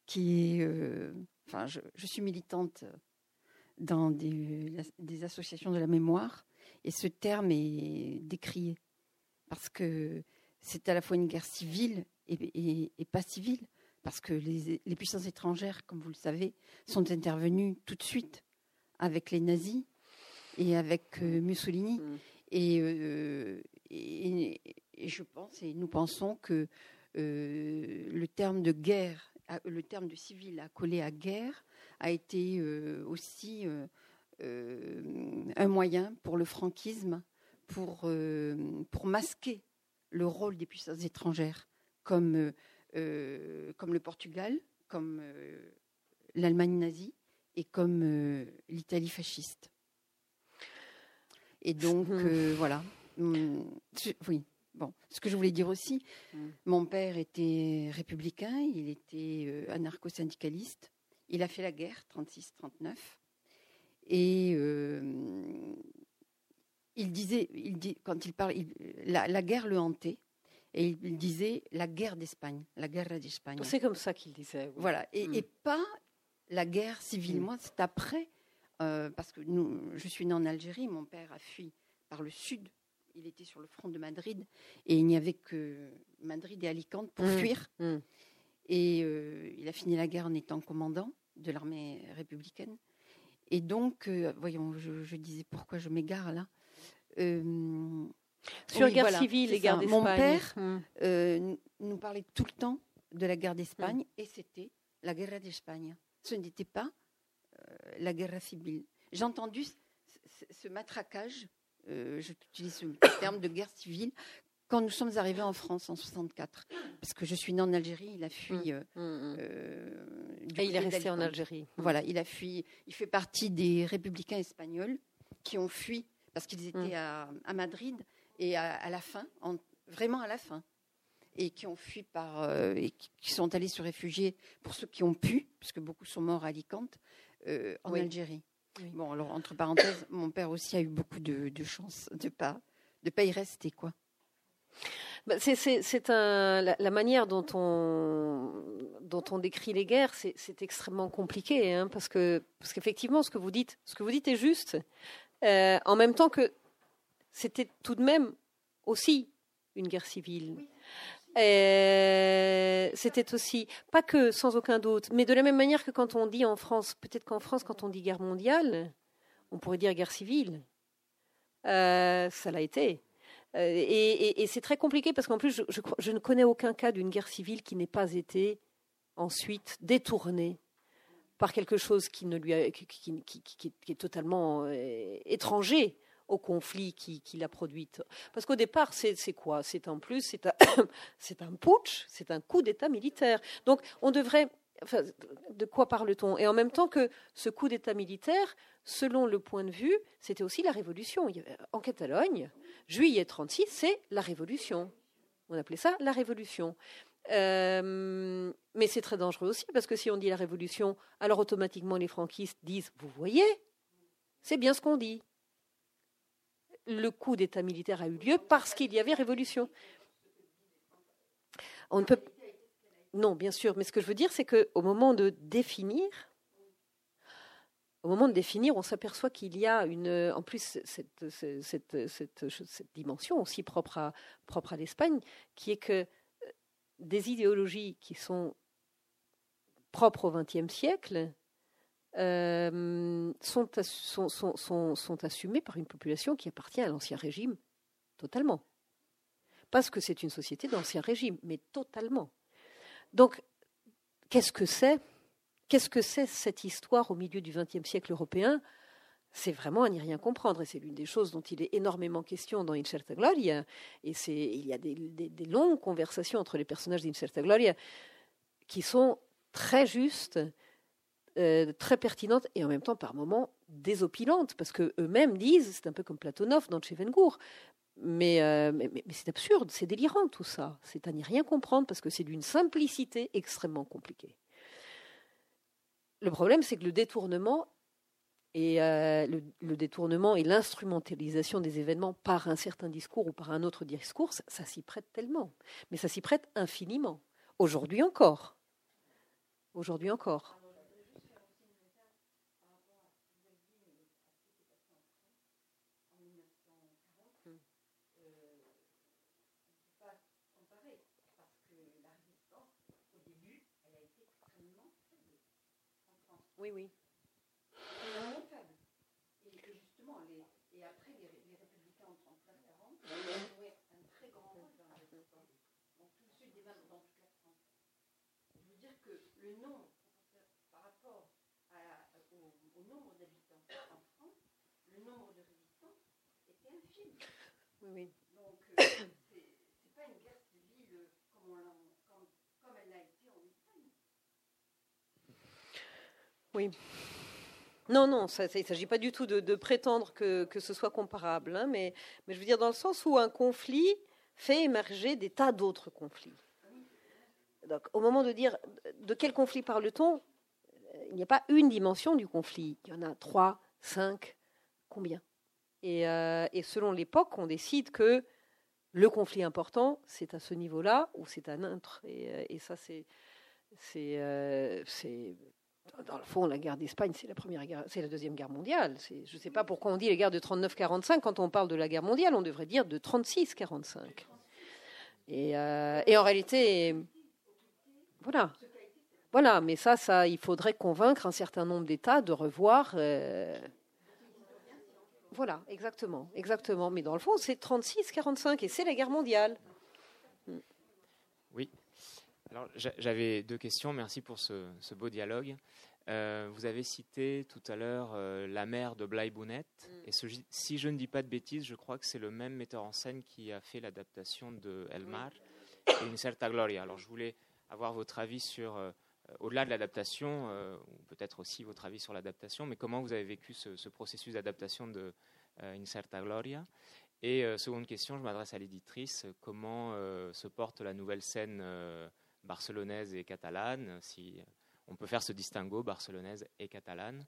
Qui est, euh, enfin, je, suis militante dans des, des, associations de la mémoire, et ce terme est décrié parce que c'est à la fois une guerre civile et, et, pas civile, parce que les, les, puissances étrangères, comme vous le savez, sont intervenues tout de suite avec les nazis et avec euh, Mussolini. Mm. Euh, et, et, je pense, et nous pensons que euh, le terme de guerre, le terme de civil accolé à guerre, a été aussi un moyen pour le franquisme pour, pour masquer le rôle des puissances étrangères, comme, comme le Portugal, comme l'Allemagne nazie et comme l'Italie fasciste. Et donc, euh, voilà. Hum, oui. Bon, ce que je voulais dire aussi, hum. mon père était républicain, il était euh, anarcho-syndicaliste. Il a fait la guerre, 36-39. Et euh, il disait, il dit, quand il parle, la, guerre le hantait. Et il, disait la guerre d'Espagne, la guerre d'Espagne. C'est comme ça qu'il disait. Voilà, et, hum. et, pas la guerre civile. Moi, c'est après euh, parce que nous, je suis née en Algérie, mon père a fui par le sud. Il était sur le front de Madrid et il n'y avait que Madrid et Alicante pour mmh. fuir. Mmh. Et euh, il a fini la guerre en étant commandant de l'armée républicaine. Et donc, euh, voyons, je, disais pourquoi je m'égare là. sur la guerre civile, les guerres d'Espagne. Mon père mmh. nous parlait tout le temps de la guerre d'Espagne et c'était la guerre d'Espagne. Ce n'était pas euh, la guerre civile. J'ai entendu ce, matraquage, euh, j'utilise ce terme de guerre civile, quand nous sommes arrivés en France en 64. Parce que je suis née en Algérie, il a fui. Mmh. Mmh, mmh. Euh, Et il est resté en Algérie. Voilà, il a fui. Il fait partie des républicains espagnols qui ont fui parce qu'ils étaient à, Madrid et à, la fin, vraiment à la fin et qui ont fui par et qui sont allés se réfugier pour ceux qui ont pu, puisque beaucoup sont morts à Alicante, euh, en Algérie. Bon, alors entre parenthèses, mon père aussi a eu beaucoup de, chance de pas de pas y rester, quoi. Bah, c'est un, la, manière dont on, dont on décrit les guerres, c'est extrêmement compliqué, hein, parce que parce qu'effectivement, ce que vous dites, ce que vous dites est juste. Euh, en même temps que c'était tout de même aussi une guerre civile. Oui. Euh, c'était aussi, pas que sans aucun doute, mais de la même manière que quand on dit en France, peut-être qu'en France, quand on dit guerre mondiale, on pourrait dire guerre civile. Euh, ça l'a été. Euh, et, c'est très compliqué parce qu'en plus, je, ne connais aucun cas d'une guerre civile qui n'ait pas été ensuite détournée par quelque chose qui, ne lui qui, est totalement étranger au conflit qui, qui l'a produite. Parce qu'au départ, c'est quoi? C'est en plus, c'est un, putsch, c'est un coup d'État militaire. Donc on devrait... De quoi parle-t-on? Et en même temps que ce coup d'État militaire, selon le point de vue, c'était aussi la révolution. En Catalogne, juillet 36, c'est la révolution. On appelait ça la révolution. Euh, mais c'est très dangereux aussi, parce que si on dit la révolution, alors automatiquement les franquistes disent, vous voyez, c'est bien ce qu'on dit le coup d'État militaire a eu lieu parce qu'il y avait révolution. On ne peut non, bien sûr, mais ce que je veux dire, c'est qu'au moment de définir, au moment de définir, on s'aperçoit qu'il y a une, en plus cette, cette, cette, dimension aussi propre à, l'Espagne, qui est que euh, des idéologies qui sont propres au XXe siècle euh, sont, sont, sont, sont, assumés par une population qui appartient à l'ancien régime totalement. Parce que c'est une société d'ancien régime, mais totalement. Donc, qu'est-ce que c'est? Qu'est-ce que c'est cette histoire au milieu du XXe siècle européen? C'est vraiment à n'y rien comprendre. Et c'est l'une des choses dont il est énormément question dans Incerta Gloria. Et il y a des, longues conversations entre les personnages d'Incerta Gloria qui sont très justes euh, très pertinente et en même temps par moments désopilante, parce que eux-mêmes disent, c'est un peu comme Platonov dans Tchevengour, mais, euh, mais, c'est absurde, c'est délirant tout ça. C'est à n'y rien comprendre parce que c'est d'une simplicité extrêmement compliquée. Le problème, c'est que le détournement et euh, le, détournement et l'instrumentalisation des événements par un certain discours ou par un autre discours, ça s'y prête tellement. Mais ça s'y prête infiniment. Aujourd'hui encore. Aujourd'hui encore. Oui, oui. Et justement, les, et après, les, les républicains en 39-40 ont joué un très grand rôle dans la résistance. Donc tout le sud même dans toute la France. Je veux dire que le nombre, par rapport à, au, au nombre d'habitants en France, le nombre de résistants était infime. Oui, oui. Donc euh, c'est c'est pas une guerre civile comme, on l'a- comme, comme elle l'a été en Espagne. Non, non, ça- il ne s'agit pas du tout de, prétendre que, que ce soit comparable, hein, mais, je veux dire dans le sens où un conflit fait émerger des tas d'autres conflits. Donc, au moment de dire de quel conflit parle-t-on, il n'y a pas une dimension du conflit. Il y en a trois, cinq, combien? Et, euh, et selon l'époque, on décide que le conflit important, c'est à ce niveau-là ou c'est à un autre. Et, euh, ça, c'est euh, c'est dans le fond, la guerre d'Espagne, c'est la première guerre, c'est la deuxième guerre mondiale. Je ne sais pas pourquoi on dit les guerres de 39-45 quand on parle de la guerre mondiale, on devrait dire de 36-45. Et, euh, et en réalité, voilà, voilà. Mais ça, ça, il faudrait convaincre un certain nombre d'États de revoir. euh, Voilà, exactement, exactement. Mais dans le fond, c'est 36-45 et c'est la guerre mondiale. Alors, j'a- j'avais deux questions. Merci pour ce, ce beau dialogue. Euh, vous avez cité tout à l'heure euh, La mère de Bly Bounet. Et ce- si je ne dis pas de bêtises, je crois que c'est le même metteur en scène qui a fait l'adaptation de Elmar et Une certa gloria. Alors, je voulais avoir votre avis sur, euh, au-delà de l'adaptation, ou peut-être aussi votre avis sur l'adaptation, mais comment vous avez vécu ce, ce processus d'adaptation de Une certa gloria Et seconde question, je m'adresse à l'éditrice. Comment se porte la nouvelle scène barcelonaise et catalane, si on peut faire ce distinguo barcelonaise et catalane.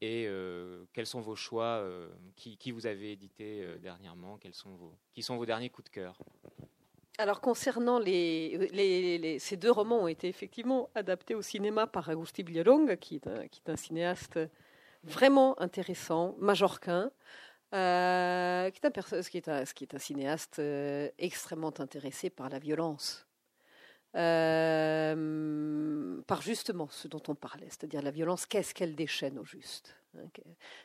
Et euh, quels sont vos choix euh, qui, vous avez édité euh, dernièrement? Quels sont vos, Qui sont vos derniers coups de cœur? Alors concernant les, les- ces deux romans ont été effectivement adaptés au cinéma par Agustí Villalonga, qui est un, cinéaste vraiment intéressant, majorquin, qui, est un qui, est un, qui est un cinéaste extrêmement intéressé par la violence. Euh, par justement ce dont on parlait, c'est-à-dire la violence, qu'est-ce qu'elle déchaîne au juste hein,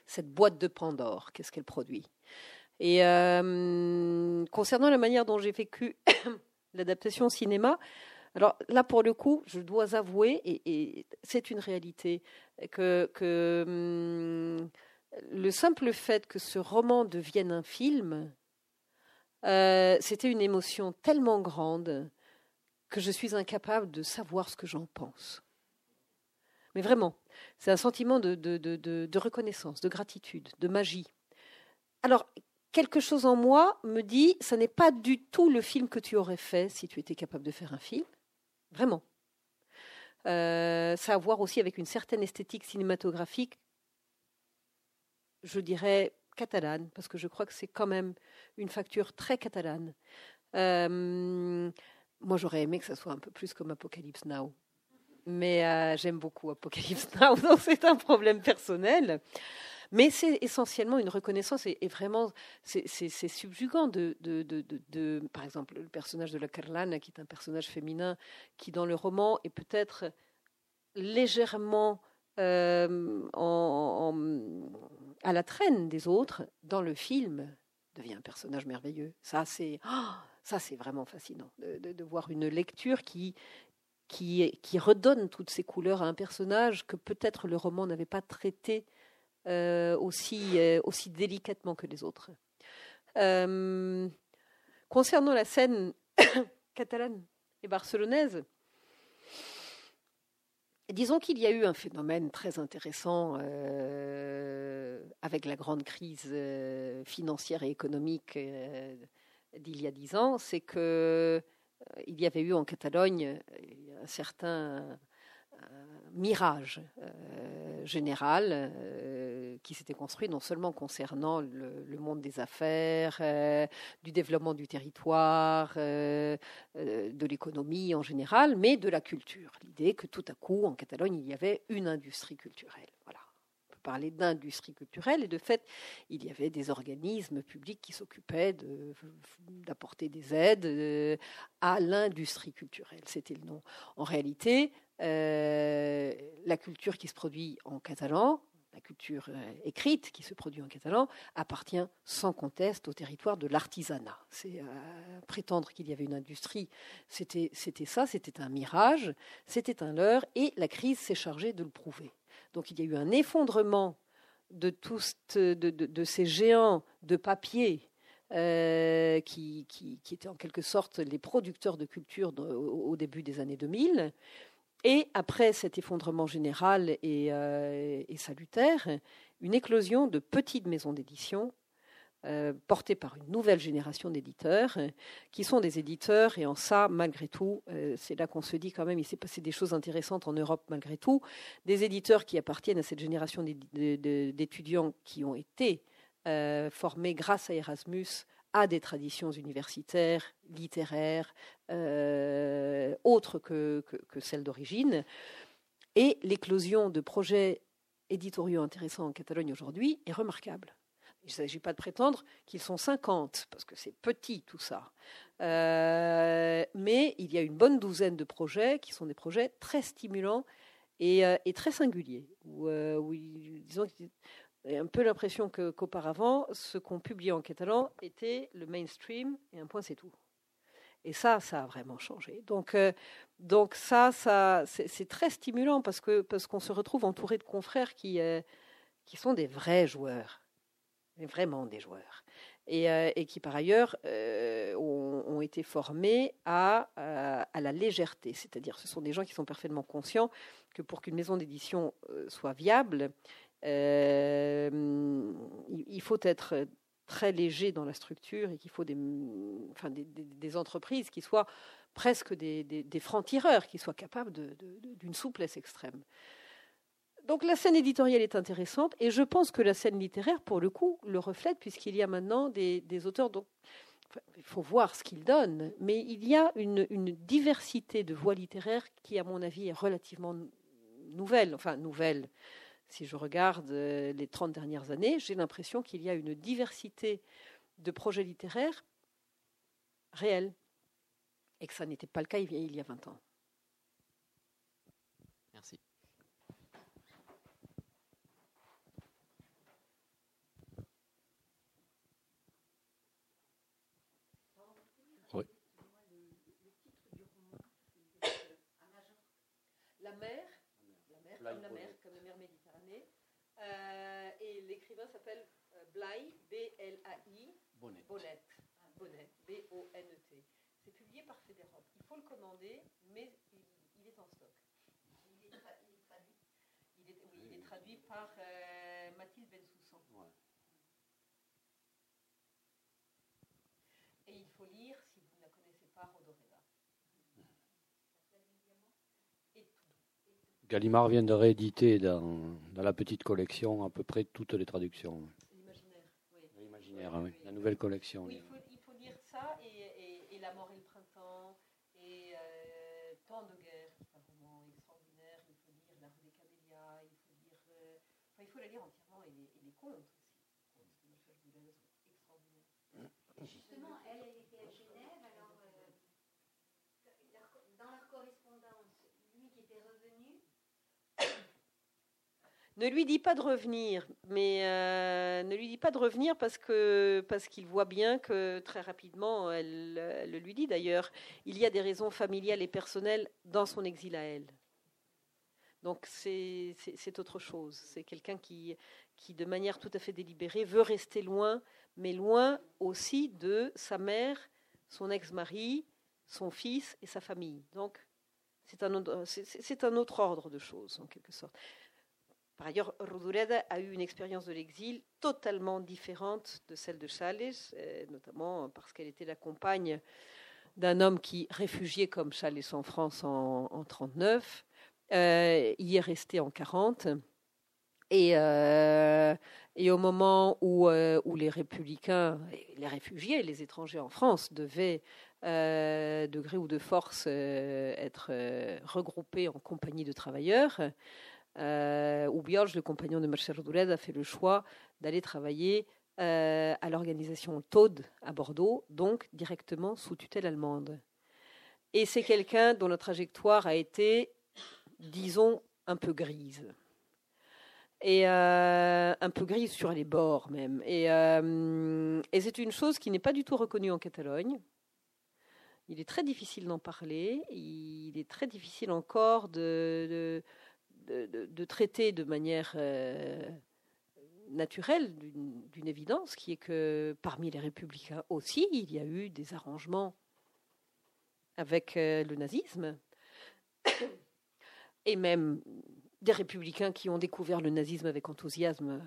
Cette boîte de Pandore, qu'est-ce qu'elle produit? Et euh, concernant la manière dont j'ai vécu l'adaptation au cinéma, alors là, pour le coup, je dois avouer, et, c'est une réalité, que, hum, le simple fait que ce roman devienne un film, euh, c'était une émotion tellement grande que je suis incapable de savoir ce que j'en pense. Mais vraiment, c'est un sentiment de, reconnaissance, de gratitude, de magie. Alors, quelque chose en moi me dit, ça n'est pas du tout le film que tu aurais fait si tu étais capable de faire un film. Vraiment. Euh, ça a à voir aussi avec une certaine esthétique cinématographique, je dirais catalane, parce que je crois que c'est quand même une facture très catalane. Euh, moi, j'aurais aimé que ça soit un peu plus comme Apocalypse Now. Mais euh, j'aime beaucoup Apocalypse Now, donc c'est un problème personnel. Mais c'est essentiellement une reconnaissance et, vraiment, c'est subjugant de, de, de, de- par exemple, le personnage de la Carlane, qui est un personnage féminin, qui dans le roman est peut-être légèrement euh, à la traîne des autres, dans le film, devient un personnage merveilleux. Ça, c'est ah, ça, c'est vraiment fascinant de, voir une lecture qui, redonne toutes ces couleurs à un personnage que peut-être le roman n'avait pas traité euh, aussi, euh, aussi délicatement que les autres. Euh, concernant la scène catalane et barcelonaise, disons qu'il y a eu un phénomène très intéressant avec la grande crise financière et économique d'il y a dix ans, c'est que euh, il y avait eu en Catalogne euh, un certain euh, mirage général qui s'était construit non seulement concernant le, monde des affaires, du développement du territoire, de l'économie en général, mais de la culture. L'idée que tout à coup, en Catalogne, il y avait une industrie culturelle. Voilà. Parler d'industrie culturelle et de fait, il y avait des organismes publics qui s'occupaient d'apporter des aides euh, à l'industrie culturelle. C'était le nom. En réalité, euh, la culture qui se produit en catalan, la culture euh, écrite qui se produit en catalan, appartient sans conteste au territoire de l'artisanat. C'est prétendre qu'il y avait une industrie, c'était ça, c'était un mirage, c'était un leurre, et la crise s'est chargée de le prouver. Donc il y a eu un effondrement de, tous, de, ces géants de papier euh, qui, étaient en quelque sorte les producteurs de culture au début des années 2000. Et après cet effondrement général euh, et, salutaire, une éclosion de petites maisons d'édition euh, portées par une nouvelle génération d'éditeurs, qui sont des éditeurs, et en ça, malgré tout, euh, c'est là qu'on se dit quand même, il s'est passé des choses intéressantes en Europe malgré tout, des éditeurs qui appartiennent à cette génération d'étudiants qui ont été formés grâce à Erasmus à des traditions universitaires, littéraires, euh, autres que, celles d'origine. Et l'éclosion de projets éditoriaux intéressants en Catalogne aujourd'hui est remarquable. Il ne s'agit pas de prétendre qu'ils sont 50, parce que c'est petit tout ça. Euh, mais il y a une bonne douzaine de projets qui sont des projets très stimulants et, euh, très singuliers. Où, disons, un peu l'impression qu'auparavant, ce qu'on publiait en catalan était le mainstream et un point c'est tout. Et ça, ça a vraiment changé. Donc, euh, donc ça, ça c'est très stimulant parce que parce qu'on se retrouve entouré de confrères qui euh, qui sont des vrais joueurs, vraiment des joueurs, et, euh, qui par ailleurs ont, ont, été formés à, à la légèreté. C'est-à-dire, ce sont des gens qui sont parfaitement conscients que pour qu'une maison d'édition soit viable, euh, il faut être très léger dans la structure et qu'il faut des, des, entreprises qui soient presque des, des francs-tireurs, qui soient capables d'une souplesse extrême. Donc la scène éditoriale est intéressante et je pense que la scène littéraire, pour le coup, le reflète puisqu'il y a maintenant des, auteurs dont il faut voir ce qu'ils donnent, mais il y a une, une, diversité de voix littéraires qui, à mon avis, est relativement nouvelle, enfin nouvelle. Si je regarde euh, les 30 dernières années, j'ai l'impression qu'il y a une diversité de projets littéraires réels. Et que ça n'était pas le cas il y a 20 ans. Merci. La mer, la mer, comme la mer, comme la mer euh, et l'écrivain Blay, B-L-A-I, Bonnet. Bonnet, Bonnet B-O-N-E-T. C'est publié par Fédérop. Il faut le commander, mais il, est en stock. Il est, traduit. Il est, oui, il est traduit par euh, Mathilde Bensoussan. Ouais. Et il faut lire, si vous ne la connaissez pas, Rodoreda. Gallimard vient de rééditer dans, dans, la petite collection à peu près toutes les traductions. Oui. La nouvelle collection. Il, faut, il, ça et, La mort printemps et euh, Tant de guerre, c'est un roman extraordinaire. Il faut lire La rue des Camélias, il faut lire. Euh, enfin, il faut la lire entièrement et les, et les contes aussi. Contes de Michel Boulez, extraordinaires. Justement, elle, elle était à Genève, alors euh, dans leur correspondance, lui qui était revenu, ne lui dit pas de revenir, mais euh, ne lui dit pas de revenir parce que parce qu'il voit bien que très rapidement, elle, le lui dit d'ailleurs, il y a des raisons familiales et personnelles dans son exil à elle. Donc c'est autre chose. C'est quelqu'un qui, qui, de manière tout à fait délibérée, veut rester loin, mais loin aussi de sa mère, son ex-mari, son fils et sa famille. Donc c'est un, un autre ordre de choses, en quelque sorte. Par ailleurs, Rodureda a eu une expérience de l'exil totalement différente de celle de Chales, euh, notamment parce qu'elle était la compagne d'un homme qui, réfugié comme Chales en France en 1939, euh, y est resté en 40. Et, euh, et au moment où, où, les républicains, les réfugiés, les étrangers en France devaient, de gré ou de force, être regroupés en compagnie de travailleurs, euh, où le compagnon de Marcel Rodurez, a fait le choix d'aller travailler euh, à l'organisation TAUD à Bordeaux, donc directement sous tutelle allemande. Et c'est quelqu'un dont la trajectoire a été, disons, un peu grise. Et euh, un peu grise sur les bords même. Et, euh, et c'est une chose qui n'est pas du tout reconnue en Catalogne. Il est très difficile d'en parler. Il est très difficile encore de, de, traiter de manière euh, naturelle d'une évidence, qui est que parmi les républicains aussi, il y a eu des arrangements avec euh, le nazisme. Et même des républicains qui ont découvert le nazisme avec enthousiasme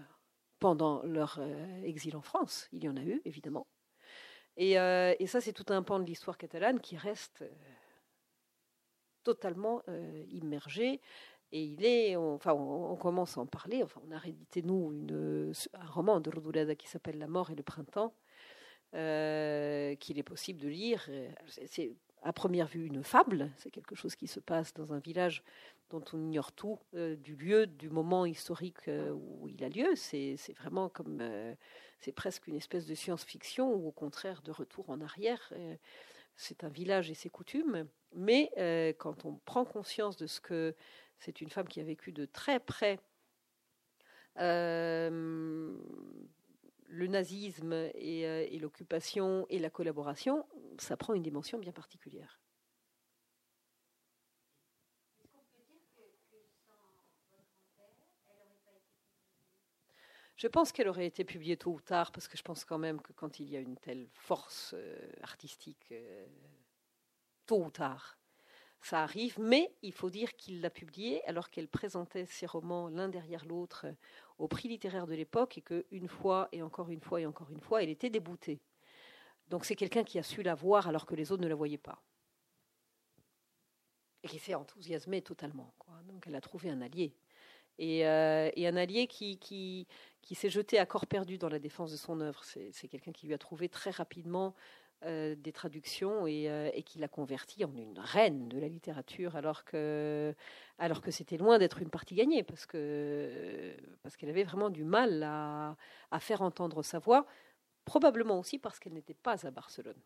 pendant leur euh, exil en France. Il y en a eu, évidemment. Et, ça, c'est tout un pan de l'histoire catalane qui reste totalement immergé. Et il est, on, enfin, on, commence à en parler. Enfin, on a réédité nous un roman de Rodulada qui s'appelle La mort et le printemps, euh, qu'il est possible de lire. C'est- à première vue une fable. C'est quelque chose qui se passe dans un village dont on ignore tout euh, du lieu, du moment historique euh, où il a lieu. C'est vraiment comme, c'est presque une espèce de science-fiction ou au contraire de retour en arrière. C'est un village et ses coutumes, mais quand on prend conscience de ce que c'est une femme qui a vécu de très près euh, le nazisme et, euh, et l'occupation et la collaboration, ça prend une dimension bien particulière. Je pense qu'elle aurait été publiée tôt ou tard, parce que je pense quand même que quand il y a une telle force euh, artistique, euh, tôt ou tard, ça arrive. Mais il faut dire qu'il l'a publiée alors qu'elle présentait ses romans l'un derrière l'autre euh, au prix littéraire de l'époque et qu'une fois et encore une fois et encore une fois, elle était déboutée. Donc c'est quelqu'un qui a su la voir alors que les autres ne la voyaient pas. Et qui s'est enthousiasmé totalement. Donc elle a trouvé un allié. Et, euh, un allié qui, s'est jeté à corps perdu dans la défense de son œuvre. C'est quelqu'un qui lui a trouvé très rapidement euh, des traductions et, euh, qui l'a convertie en une reine de la littérature, alors que, alors que c'était loin d'être une partie gagnée, parce parce qu'elle avait vraiment du mal à, à faire entendre sa voix, probablement aussi parce qu'elle n'était pas à Barcelone.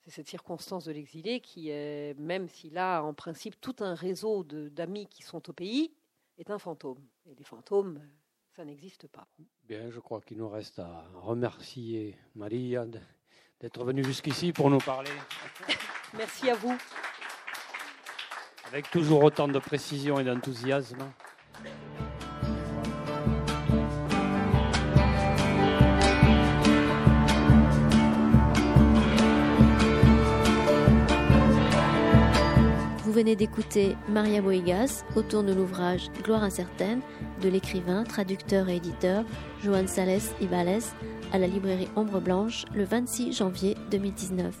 C'est cette circonstance de l'exilé qui, est, même s'il a en principe tout un réseau d'amis qui sont au pays, est un fantôme. Et les fantômes, ça n'existe pas. Bien, je crois qu'il nous reste à remercier Maria d'être venue jusqu'ici pour nous parler Merci à vous. avec toujours autant de précision et d'enthousiasme. Venez d'écouter Maria Boigas autour de l'ouvrage Gloire incertaine de l'écrivain, traducteur et éditeur Joan Sales Ibales à la librairie Ombre Blanche le 26 janvier 2019.